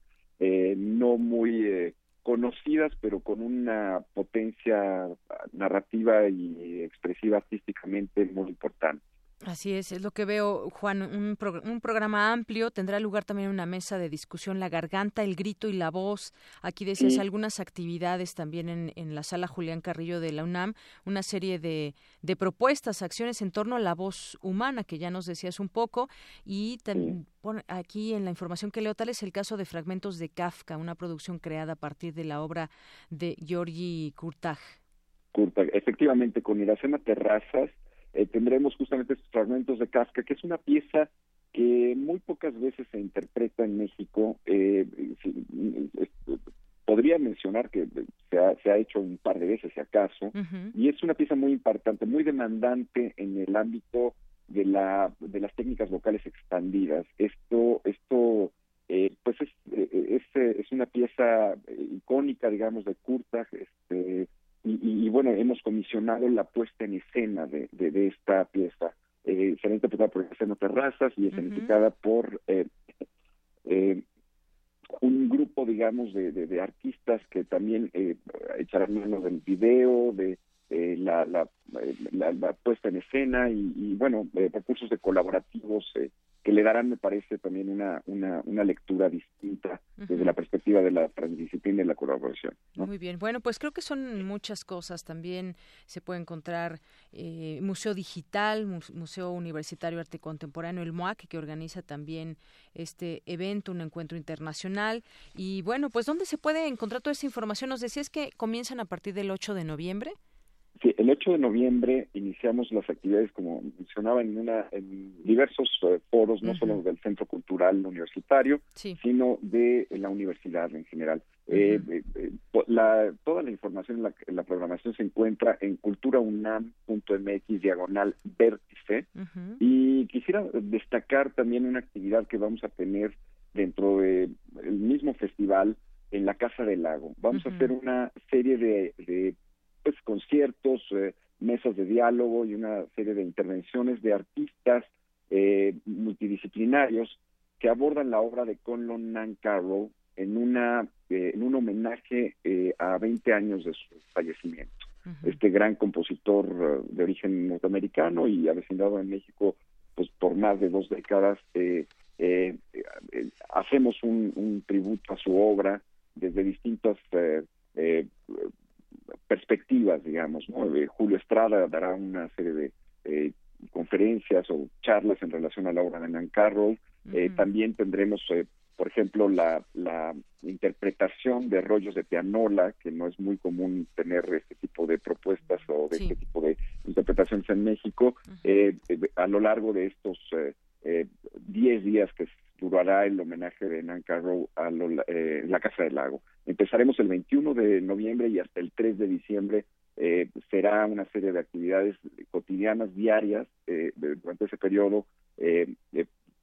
eh, no muy eh, conocidas, pero con una potencia narrativa y expresiva artísticamente muy importante. Así es, es lo que veo, Juan, un, un, programa amplio, tendrá lugar también una mesa de discusión, la garganta, el grito y la voz. Aquí decías algunas actividades también en, en, la sala Julián Carrillo de la UNAM, una serie de, de, propuestas, acciones en torno a la voz humana, que ya nos decías un poco, y también aquí en la información que leo, tal es el caso de Fragmentos de Kafka, una producción creada a partir de la obra de Georgi Kurtag. Kurtag, efectivamente, con Iracema Terrazas, eh, tendremos justamente estos fragmentos de Kafka, que es una pieza que muy pocas veces se interpreta en México. Eh, podría mencionar que se ha, se ha, hecho un par de veces, si acaso, y es una pieza muy importante, muy demandante en el ámbito de la de las técnicas vocales expandidas. Esto esto eh, pues es, es, es una pieza icónica, digamos, de Kurtag, este, y, bueno, hemos comisionado la puesta en escena de, de, esta pieza. Eh, será interpretada por José Terrazas y escenificada por eh, eh, un grupo, digamos, de, de, artistas que también eh, echarán mano del video, de eh, la, la, la, puesta en escena y, y bueno, recursos de colaborativos que le darán, me parece, también una, una, una lectura distinta desde la perspectiva de la transdisciplina y la colaboración. Muy bien, bueno, pues creo que son muchas cosas. También se puede encontrar eh, Museo Digital, Museo Universitario Arte Contemporáneo, el MOAC, que organiza también este evento, un encuentro internacional. Y bueno, pues ¿dónde se puede encontrar toda esta información? Nos decías que comienzan a partir del 8 de noviembre. Sí, el 8 de noviembre iniciamos las actividades, como mencionaba, en, una, en diversos eh, foros, no solo del Centro Cultural Universitario, sino de la universidad en general. Eh, eh, la, toda la información la, la, programación se encuentra en culturaunam.mx diagonal vértice. Y quisiera destacar también una actividad que vamos a tener dentro del mismo festival en la Casa del Lago. Vamos a hacer una serie de, de pues conciertos, eh, mesas de diálogo y una serie de intervenciones de artistas eh, multidisciplinarios que abordan la obra de Conlon Nancarrow en una eh, en un homenaje a 20 años de su fallecimiento. Este gran compositor de origen norteamericano y avecindado en México pues por más de dos décadas hacemos un, un, tributo a su obra desde distintas perspectivas, digamos. ¿no? Eh, Julio Estrada dará una serie de eh, conferencias o charlas en relación a la obra de Nan Carroll. Eh, también tendremos, por ejemplo, la, la interpretación de rollos de pianola, que no es muy común tener este tipo de propuestas o de este tipo de interpretaciones en México. a lo largo de estos 10 días que durará el homenaje de Nan a eh, la Casa del Lago. Empezaremos el 21 de noviembre y hasta el 3 de diciembre eh, será una serie de actividades cotidianas, diarias, eh, durante ese periodo,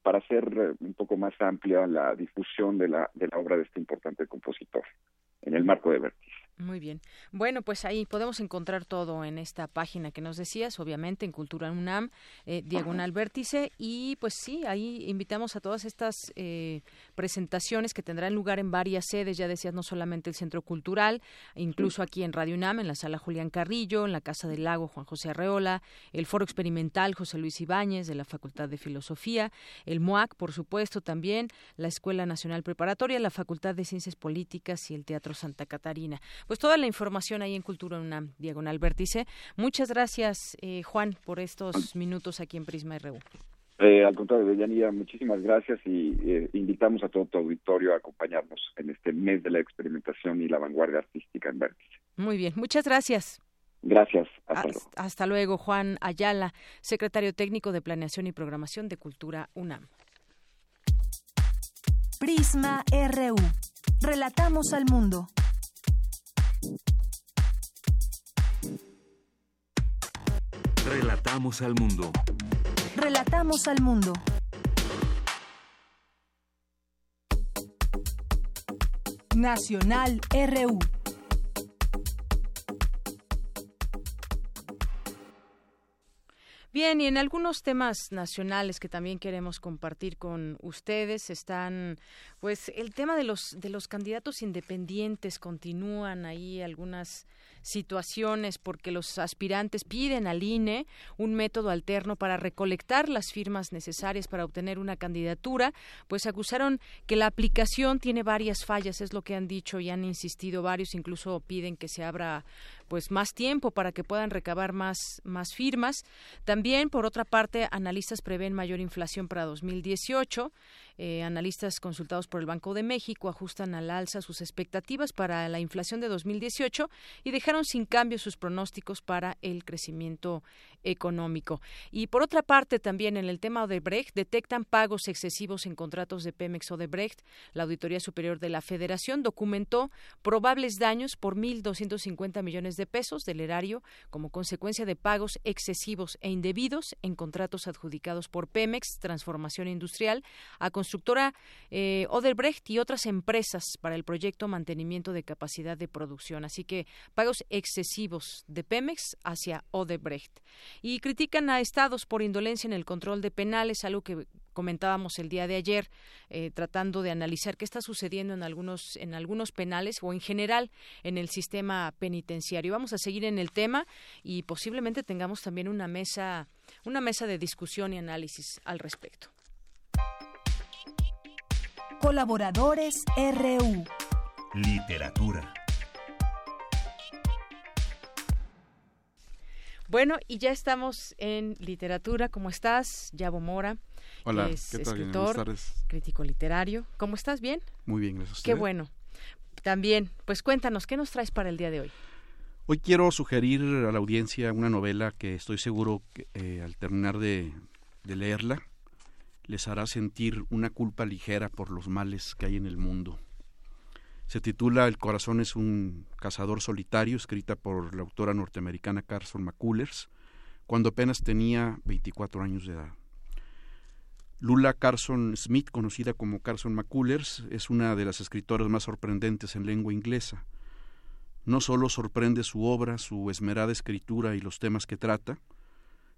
para hacer un poco más amplia la difusión de la, de la obra de este importante compositor en el marco de Vértice. Muy bien. Bueno, pues ahí podemos encontrar todo en esta página que nos decías, obviamente en Cultura UNAM, eh, Diagonal Vértice, y pues sí, ahí invitamos a todas estas eh, presentaciones que tendrán lugar en varias sedes, ya decías, no solamente el Centro Cultural, incluso aquí en Radio UNAM, en la Sala Julián Carrillo, en la Casa del Lago Juan José Arreola, el Foro Experimental José Luis Ibáñez de la Facultad de Filosofía, el MOAC, por supuesto, también, la Escuela Nacional Preparatoria, la Facultad de Ciencias Políticas y el Teatro Santa Catarina pues toda la información ahí en Cultura una Diagonal Vértice. Muchas gracias, eh, Juan, por estos minutos aquí en Prisma RU. Eh, al contrario, Yanira, muchísimas gracias y eh, invitamos a todo tu auditorio a acompañarnos en este mes de la experimentación y la vanguardia artística en Vértice. Muy bien, muchas gracias. Gracias. Hasta, luego. hasta luego, Juan Ayala, secretario técnico de Planeación y Programación de Cultura UNAM. Prisma RU. Relatamos al mundo. Relatamos al mundo. Relatamos al mundo. Nacional RU. Bien, y en algunos temas nacionales que también queremos compartir con ustedes están, pues, el tema de los de los candidatos independientes. Continúan ahí algunas situaciones porque los aspirantes piden al INE un método alterno para recolectar las firmas necesarias para obtener una candidatura, pues acusaron que la aplicación tiene varias fallas, es lo que han dicho y han insistido varios, incluso piden que se abra pues más tiempo para que puedan recabar más, más firmas. También, por otra parte, analistas prevén mayor inflación para 2018. Eh, analistas consultados por el Banco de México ajustan al alza sus expectativas para la inflación de 2018 y dejaron sin cambio sus pronósticos para el crecimiento económico. Y por otra parte, también en el tema Odebrecht, detectan pagos excesivos en contratos de Pemex Odebrecht. La Auditoría Superior de la Federación documentó probables daños por 1.250 millones de pesos del erario como consecuencia de pagos excesivos e indebidos en contratos adjudicados por Pemex, Transformación Industrial, a constructora eh, Odebrecht y otras empresas para el proyecto Mantenimiento de Capacidad de Producción. Así que pagos excesivos de Pemex hacia Odebrecht y critican a estados por indolencia en el control de penales, algo que comentábamos el día de ayer, eh, tratando de analizar qué está sucediendo en algunos, en algunos penales o en general en el sistema penitenciario. Vamos a seguir en el tema y posiblemente tengamos también una mesa, una mesa de discusión y análisis al respecto. Colaboradores RU. Literatura. Bueno, y ya estamos en literatura. ¿Cómo estás? Yabo Mora. Hola, es ¿qué tal? escritor, crítico literario. ¿Cómo estás? ¿Bien? Muy bien, gracias. Qué bueno. También, pues cuéntanos, ¿qué nos traes para el día de hoy? Hoy quiero sugerir a la audiencia una novela que estoy seguro que eh, al terminar de, de leerla les hará sentir una culpa ligera por los males que hay en el mundo. Se titula El corazón es un cazador solitario, escrita por la autora norteamericana Carson McCullers, cuando apenas tenía 24 años de edad. Lula Carson Smith, conocida como Carson McCullers, es una de las escritoras más sorprendentes en lengua inglesa. No solo sorprende su obra, su esmerada escritura y los temas que trata,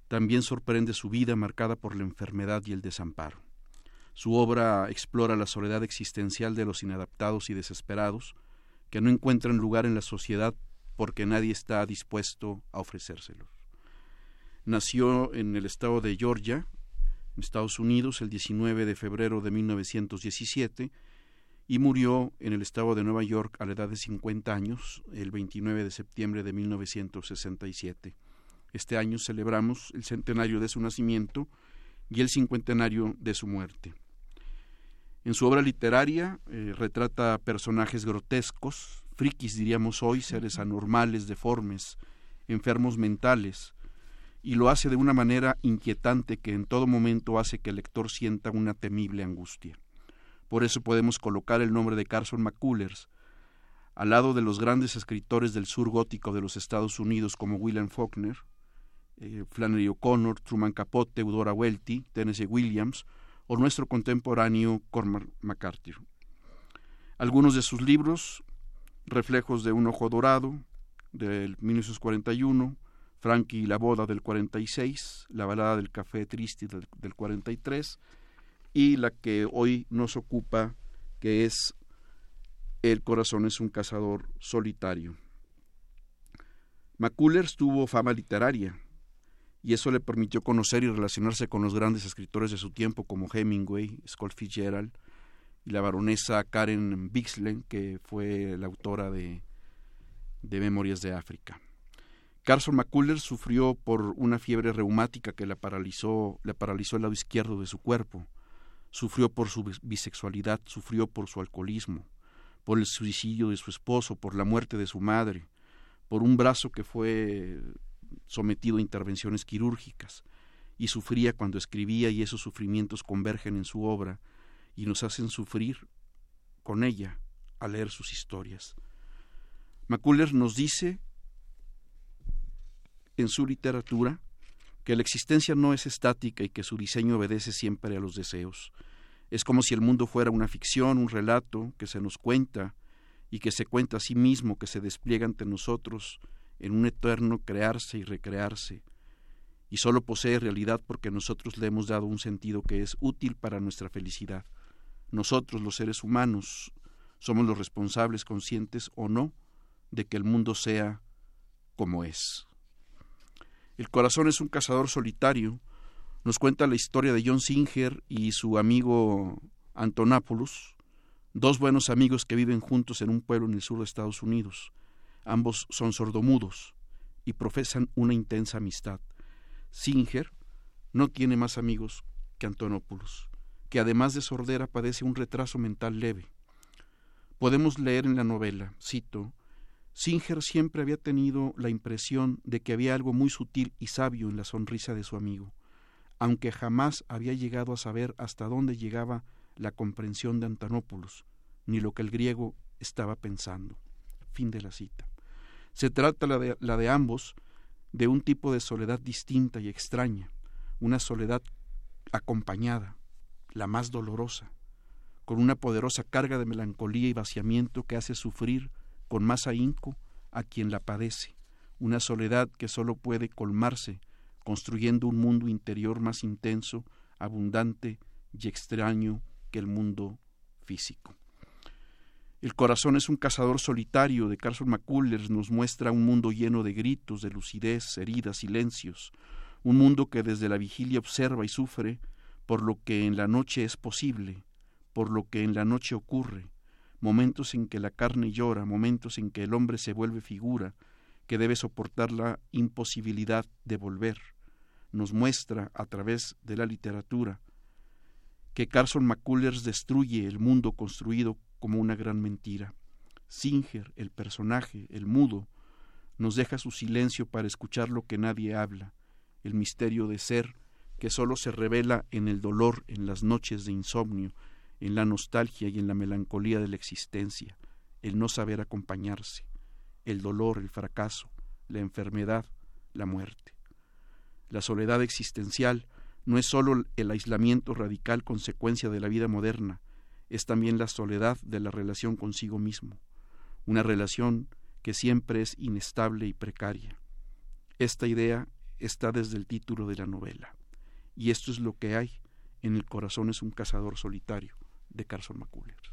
también sorprende su vida marcada por la enfermedad y el desamparo. Su obra explora la soledad existencial de los inadaptados y desesperados, que no encuentran lugar en la sociedad porque nadie está dispuesto a ofrecérselos. Nació en el estado de Georgia, Estados Unidos, el 19 de febrero de 1917 y murió en el estado de Nueva York a la edad de 50 años, el 29 de septiembre de 1967. Este año celebramos el centenario de su nacimiento y el cincuentenario de su muerte. En su obra literaria eh, retrata personajes grotescos, frikis diríamos hoy, seres anormales, deformes, enfermos mentales, y lo hace de una manera inquietante que en todo momento hace que el lector sienta una temible angustia. Por eso podemos colocar el nombre de Carson McCullers al lado de los grandes escritores del sur gótico de los Estados Unidos como William Faulkner, eh, Flannery O'Connor, Truman Capote, Eudora Welty, Tennessee Williams, o nuestro contemporáneo Cormac McCarthy. Algunos de sus libros, Reflejos de un ojo dorado, del 1941, Frankie y la boda del 46, La balada del café triste del, del 43, y la que hoy nos ocupa, que es El corazón es un cazador solitario. McCullers tuvo fama literaria, y eso le permitió conocer y relacionarse con los grandes escritores de su tiempo como Hemingway, Scott Fitzgerald y la baronesa Karen Bixlen, que fue la autora de, Memorias de África. Carson McCullers sufrió por una fiebre reumática que la paralizó, le paralizó el lado izquierdo de su cuerpo. Sufrió por su bisexualidad, sufrió por su alcoholismo, por el suicidio de su esposo, por la muerte de su madre, por un brazo que fue sometido a intervenciones quirúrgicas, y sufría cuando escribía y esos sufrimientos convergen en su obra y nos hacen sufrir con ella al leer sus historias. McCullers nos dice en su literatura que la existencia no es estática y que su diseño obedece siempre a los deseos. Es como si el mundo fuera una ficción, un relato que se nos cuenta y que se cuenta a sí mismo, que se despliega ante nosotros en un eterno crearse y recrearse, y solo posee realidad porque nosotros le hemos dado un sentido que es útil para nuestra felicidad. Nosotros, los seres humanos, somos los responsables, conscientes o no, de que el mundo sea como es. El corazón es un cazador solitario. Nos cuenta la historia de John Singer y su amigo Antonápolis, dos buenos amigos que viven juntos en un pueblo en el sur de Estados Unidos. Ambos son sordomudos y profesan una intensa amistad. Singer no tiene más amigos que Antonopoulos, que además de sordera padece un retraso mental leve. Podemos leer en la novela, cito, Singer siempre había tenido la impresión de que había algo muy sutil y sabio en la sonrisa de su amigo, aunque jamás había llegado a saber hasta dónde llegaba la comprensión de Antonopoulos, ni lo que el griego estaba pensando. Fin de la cita. Se trata la de, la de ambos de un tipo de soledad distinta y extraña, una soledad acompañada, la más dolorosa, con una poderosa carga de melancolía y vaciamiento que hace sufrir con más ahínco a quien la padece, una soledad que sólo puede colmarse construyendo un mundo interior más intenso, abundante y extraño que el mundo físico. El corazón es un cazador solitario de Carson McCullers nos muestra un mundo lleno de gritos, de lucidez, heridas, silencios, un mundo que desde la vigilia observa y sufre por lo que en la noche es posible, por lo que en la noche ocurre, momentos en que la carne llora, momentos en que el hombre se vuelve figura, que debe soportar la imposibilidad de volver. Nos muestra a través de la literatura que Carson McCullers destruye el mundo construido como una gran mentira. Singer, el personaje, el mudo, nos deja su silencio para escuchar lo que nadie habla, el misterio de ser que sólo se revela en el dolor, en las noches de insomnio, en la nostalgia y en la melancolía de la existencia, el no saber acompañarse, el dolor, el fracaso, la enfermedad, la muerte. La soledad existencial no es sólo el aislamiento radical consecuencia de la vida moderna, es también la soledad de la relación consigo mismo, una relación que siempre es inestable y precaria. Esta idea está desde el título de la novela, y esto es lo que hay en El corazón es un cazador solitario de Carson McCullers.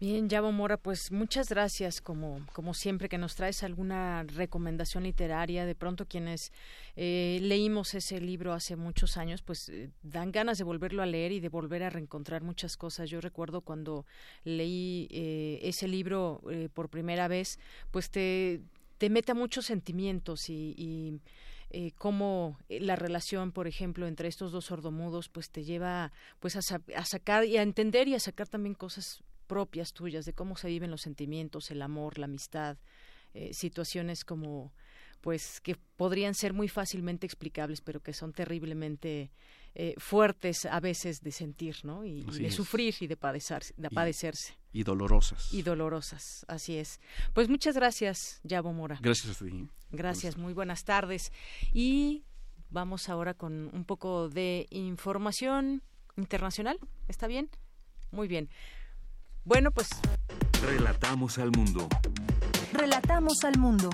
Bien, Yabo Mora, pues muchas gracias como, como siempre que nos traes alguna recomendación literaria. De pronto quienes eh, leímos ese libro hace muchos años, pues eh, dan ganas de volverlo a leer y de volver a reencontrar muchas cosas. Yo recuerdo cuando leí eh, ese libro por primera vez, pues te, te mete a muchos sentimientos y, y eh, cómo la relación, por ejemplo, entre estos dos sordomudos, pues te lleva pues a, a, sacar y a entender y a sacar también cosas propias tuyas, de cómo se viven los sentimientos, el amor, la amistad, eh, situaciones como pues que podrían ser muy fácilmente explicables, pero que son terriblemente eh, fuertes a veces de sentir, ¿no? Y, y de es. sufrir y de, padecer, de padecerse. Y, y, dolorosas. Y dolorosas, así es. Pues muchas gracias, Yabo Mora. Gracias a ti. Gracias, muy buenas tardes. Y vamos ahora con un poco de información internacional, ¿está bien? Muy bien. Bueno, pues... Relatamos al mundo. Relatamos al mundo.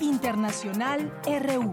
Internacional RU.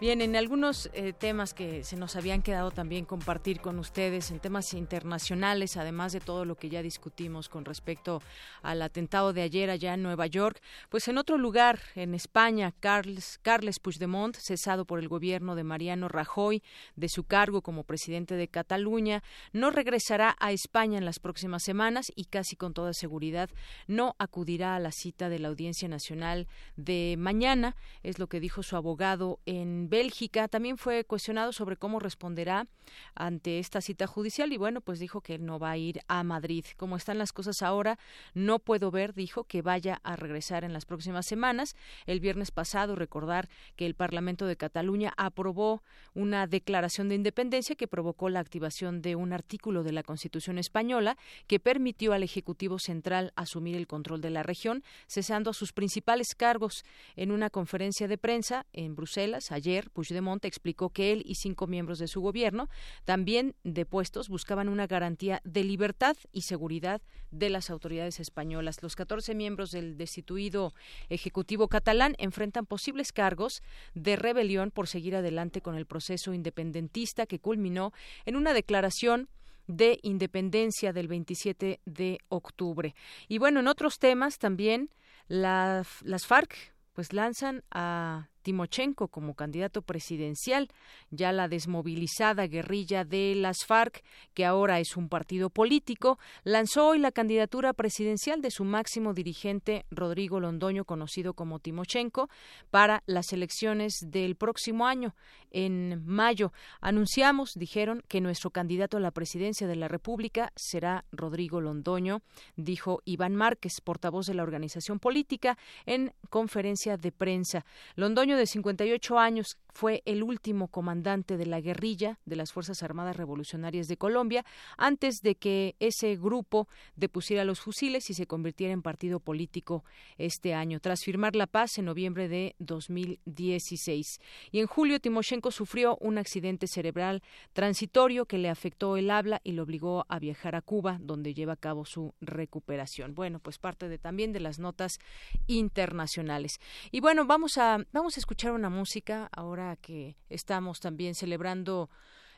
Bien, en algunos eh, temas que se nos habían quedado también compartir con ustedes, en temas internacionales, además de todo lo que ya discutimos con respecto al atentado de ayer allá en Nueva York, pues en otro lugar, en España, Carles, Carles Puigdemont, cesado por el gobierno de Mariano Rajoy de su cargo como presidente de Cataluña, no regresará a España en las próximas semanas y casi con toda seguridad no acudirá a la cita de la Audiencia Nacional de mañana, es lo que dijo su abogado en Bélgica. También fue cuestionado sobre cómo responderá ante esta cita judicial y bueno, pues dijo que no va a ir a Madrid. Como están las cosas ahora, no puedo ver, dijo, que vaya a regresar en las próximas semanas. El viernes pasado, recordar que el Parlamento de Cataluña aprobó una declaración de independencia que provocó la activación de un artículo de la Constitución española que permitió al Ejecutivo Central asumir el control de la región, cesando a sus principales cargos en una conferencia de prensa en Bruselas ayer ayer, Puigdemont explicó que él y cinco miembros de su gobierno, también depuestos, buscaban una garantía de libertad y seguridad de las autoridades españolas. Los 14 miembros del destituido Ejecutivo catalán enfrentan posibles cargos de rebelión por seguir adelante con el proceso independentista que culminó en una declaración de independencia del 27 de octubre. Y bueno, en otros temas también las FARC pues lanzan a Timochenko como candidato presidencial, ya la desmovilizada guerrilla de las FARC, que ahora es un partido político, lanzó hoy la candidatura presidencial de su máximo dirigente Rodrigo Londoño, conocido como Timochenko, para las elecciones del próximo año, en mayo. Anunciamos, dijeron, que nuestro candidato a la presidencia de la República será Rodrigo Londoño, dijo Iván Márquez, portavoz de la organización política, en conferencia de prensa. Londoño de 58 años fue el último comandante de la guerrilla de las Fuerzas Armadas Revolucionarias de Colombia antes de que ese grupo depusiera los fusiles y se convirtiera en partido político este año, tras firmar la paz en noviembre de 2016. Y en julio Timoshenko sufrió un accidente cerebral transitorio que le afectó el habla y lo obligó a viajar a Cuba, donde lleva a cabo su recuperación. Bueno, pues parte de, también de las notas internacionales. Y bueno, vamos a, vamos a escuchar una música ahora que estamos también celebrando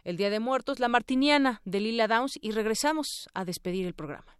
el Día de Muertos, la Martiniana de Lila Downs, y regresamos a despedir el programa.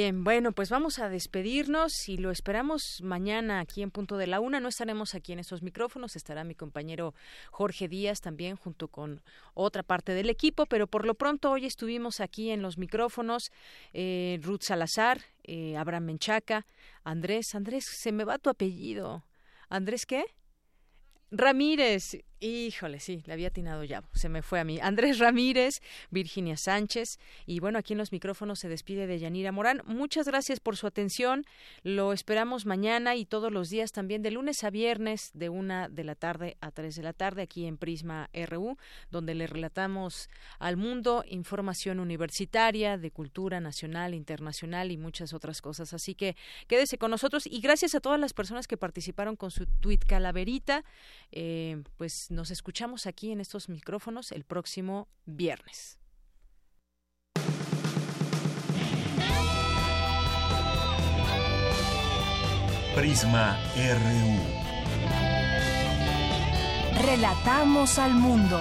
Bien, bueno, pues vamos a despedirnos y lo esperamos mañana aquí en Punto de la Una. No estaremos aquí en estos micrófonos, estará mi compañero Jorge Díaz también junto con otra parte del equipo, pero por lo pronto hoy estuvimos aquí en los micrófonos eh, Ruth Salazar, eh, Abraham Menchaca, Andrés, Andrés, se me va tu apellido. ¿Andrés qué? Ramírez, híjole, sí, le había atinado ya, se me fue a mí. Andrés Ramírez, Virginia Sánchez, y bueno, aquí en los micrófonos se despide de Yanira Morán. Muchas gracias por su atención. Lo esperamos mañana y todos los días también, de lunes a viernes, de una de la tarde a tres de la tarde, aquí en Prisma RU, donde le relatamos al mundo información universitaria, de cultura nacional, internacional y muchas otras cosas. Así que quédese con nosotros y gracias a todas las personas que participaron con su tweet calaverita. Eh, pues nos escuchamos aquí en estos micrófonos el próximo viernes. Prisma RU. Relatamos al mundo.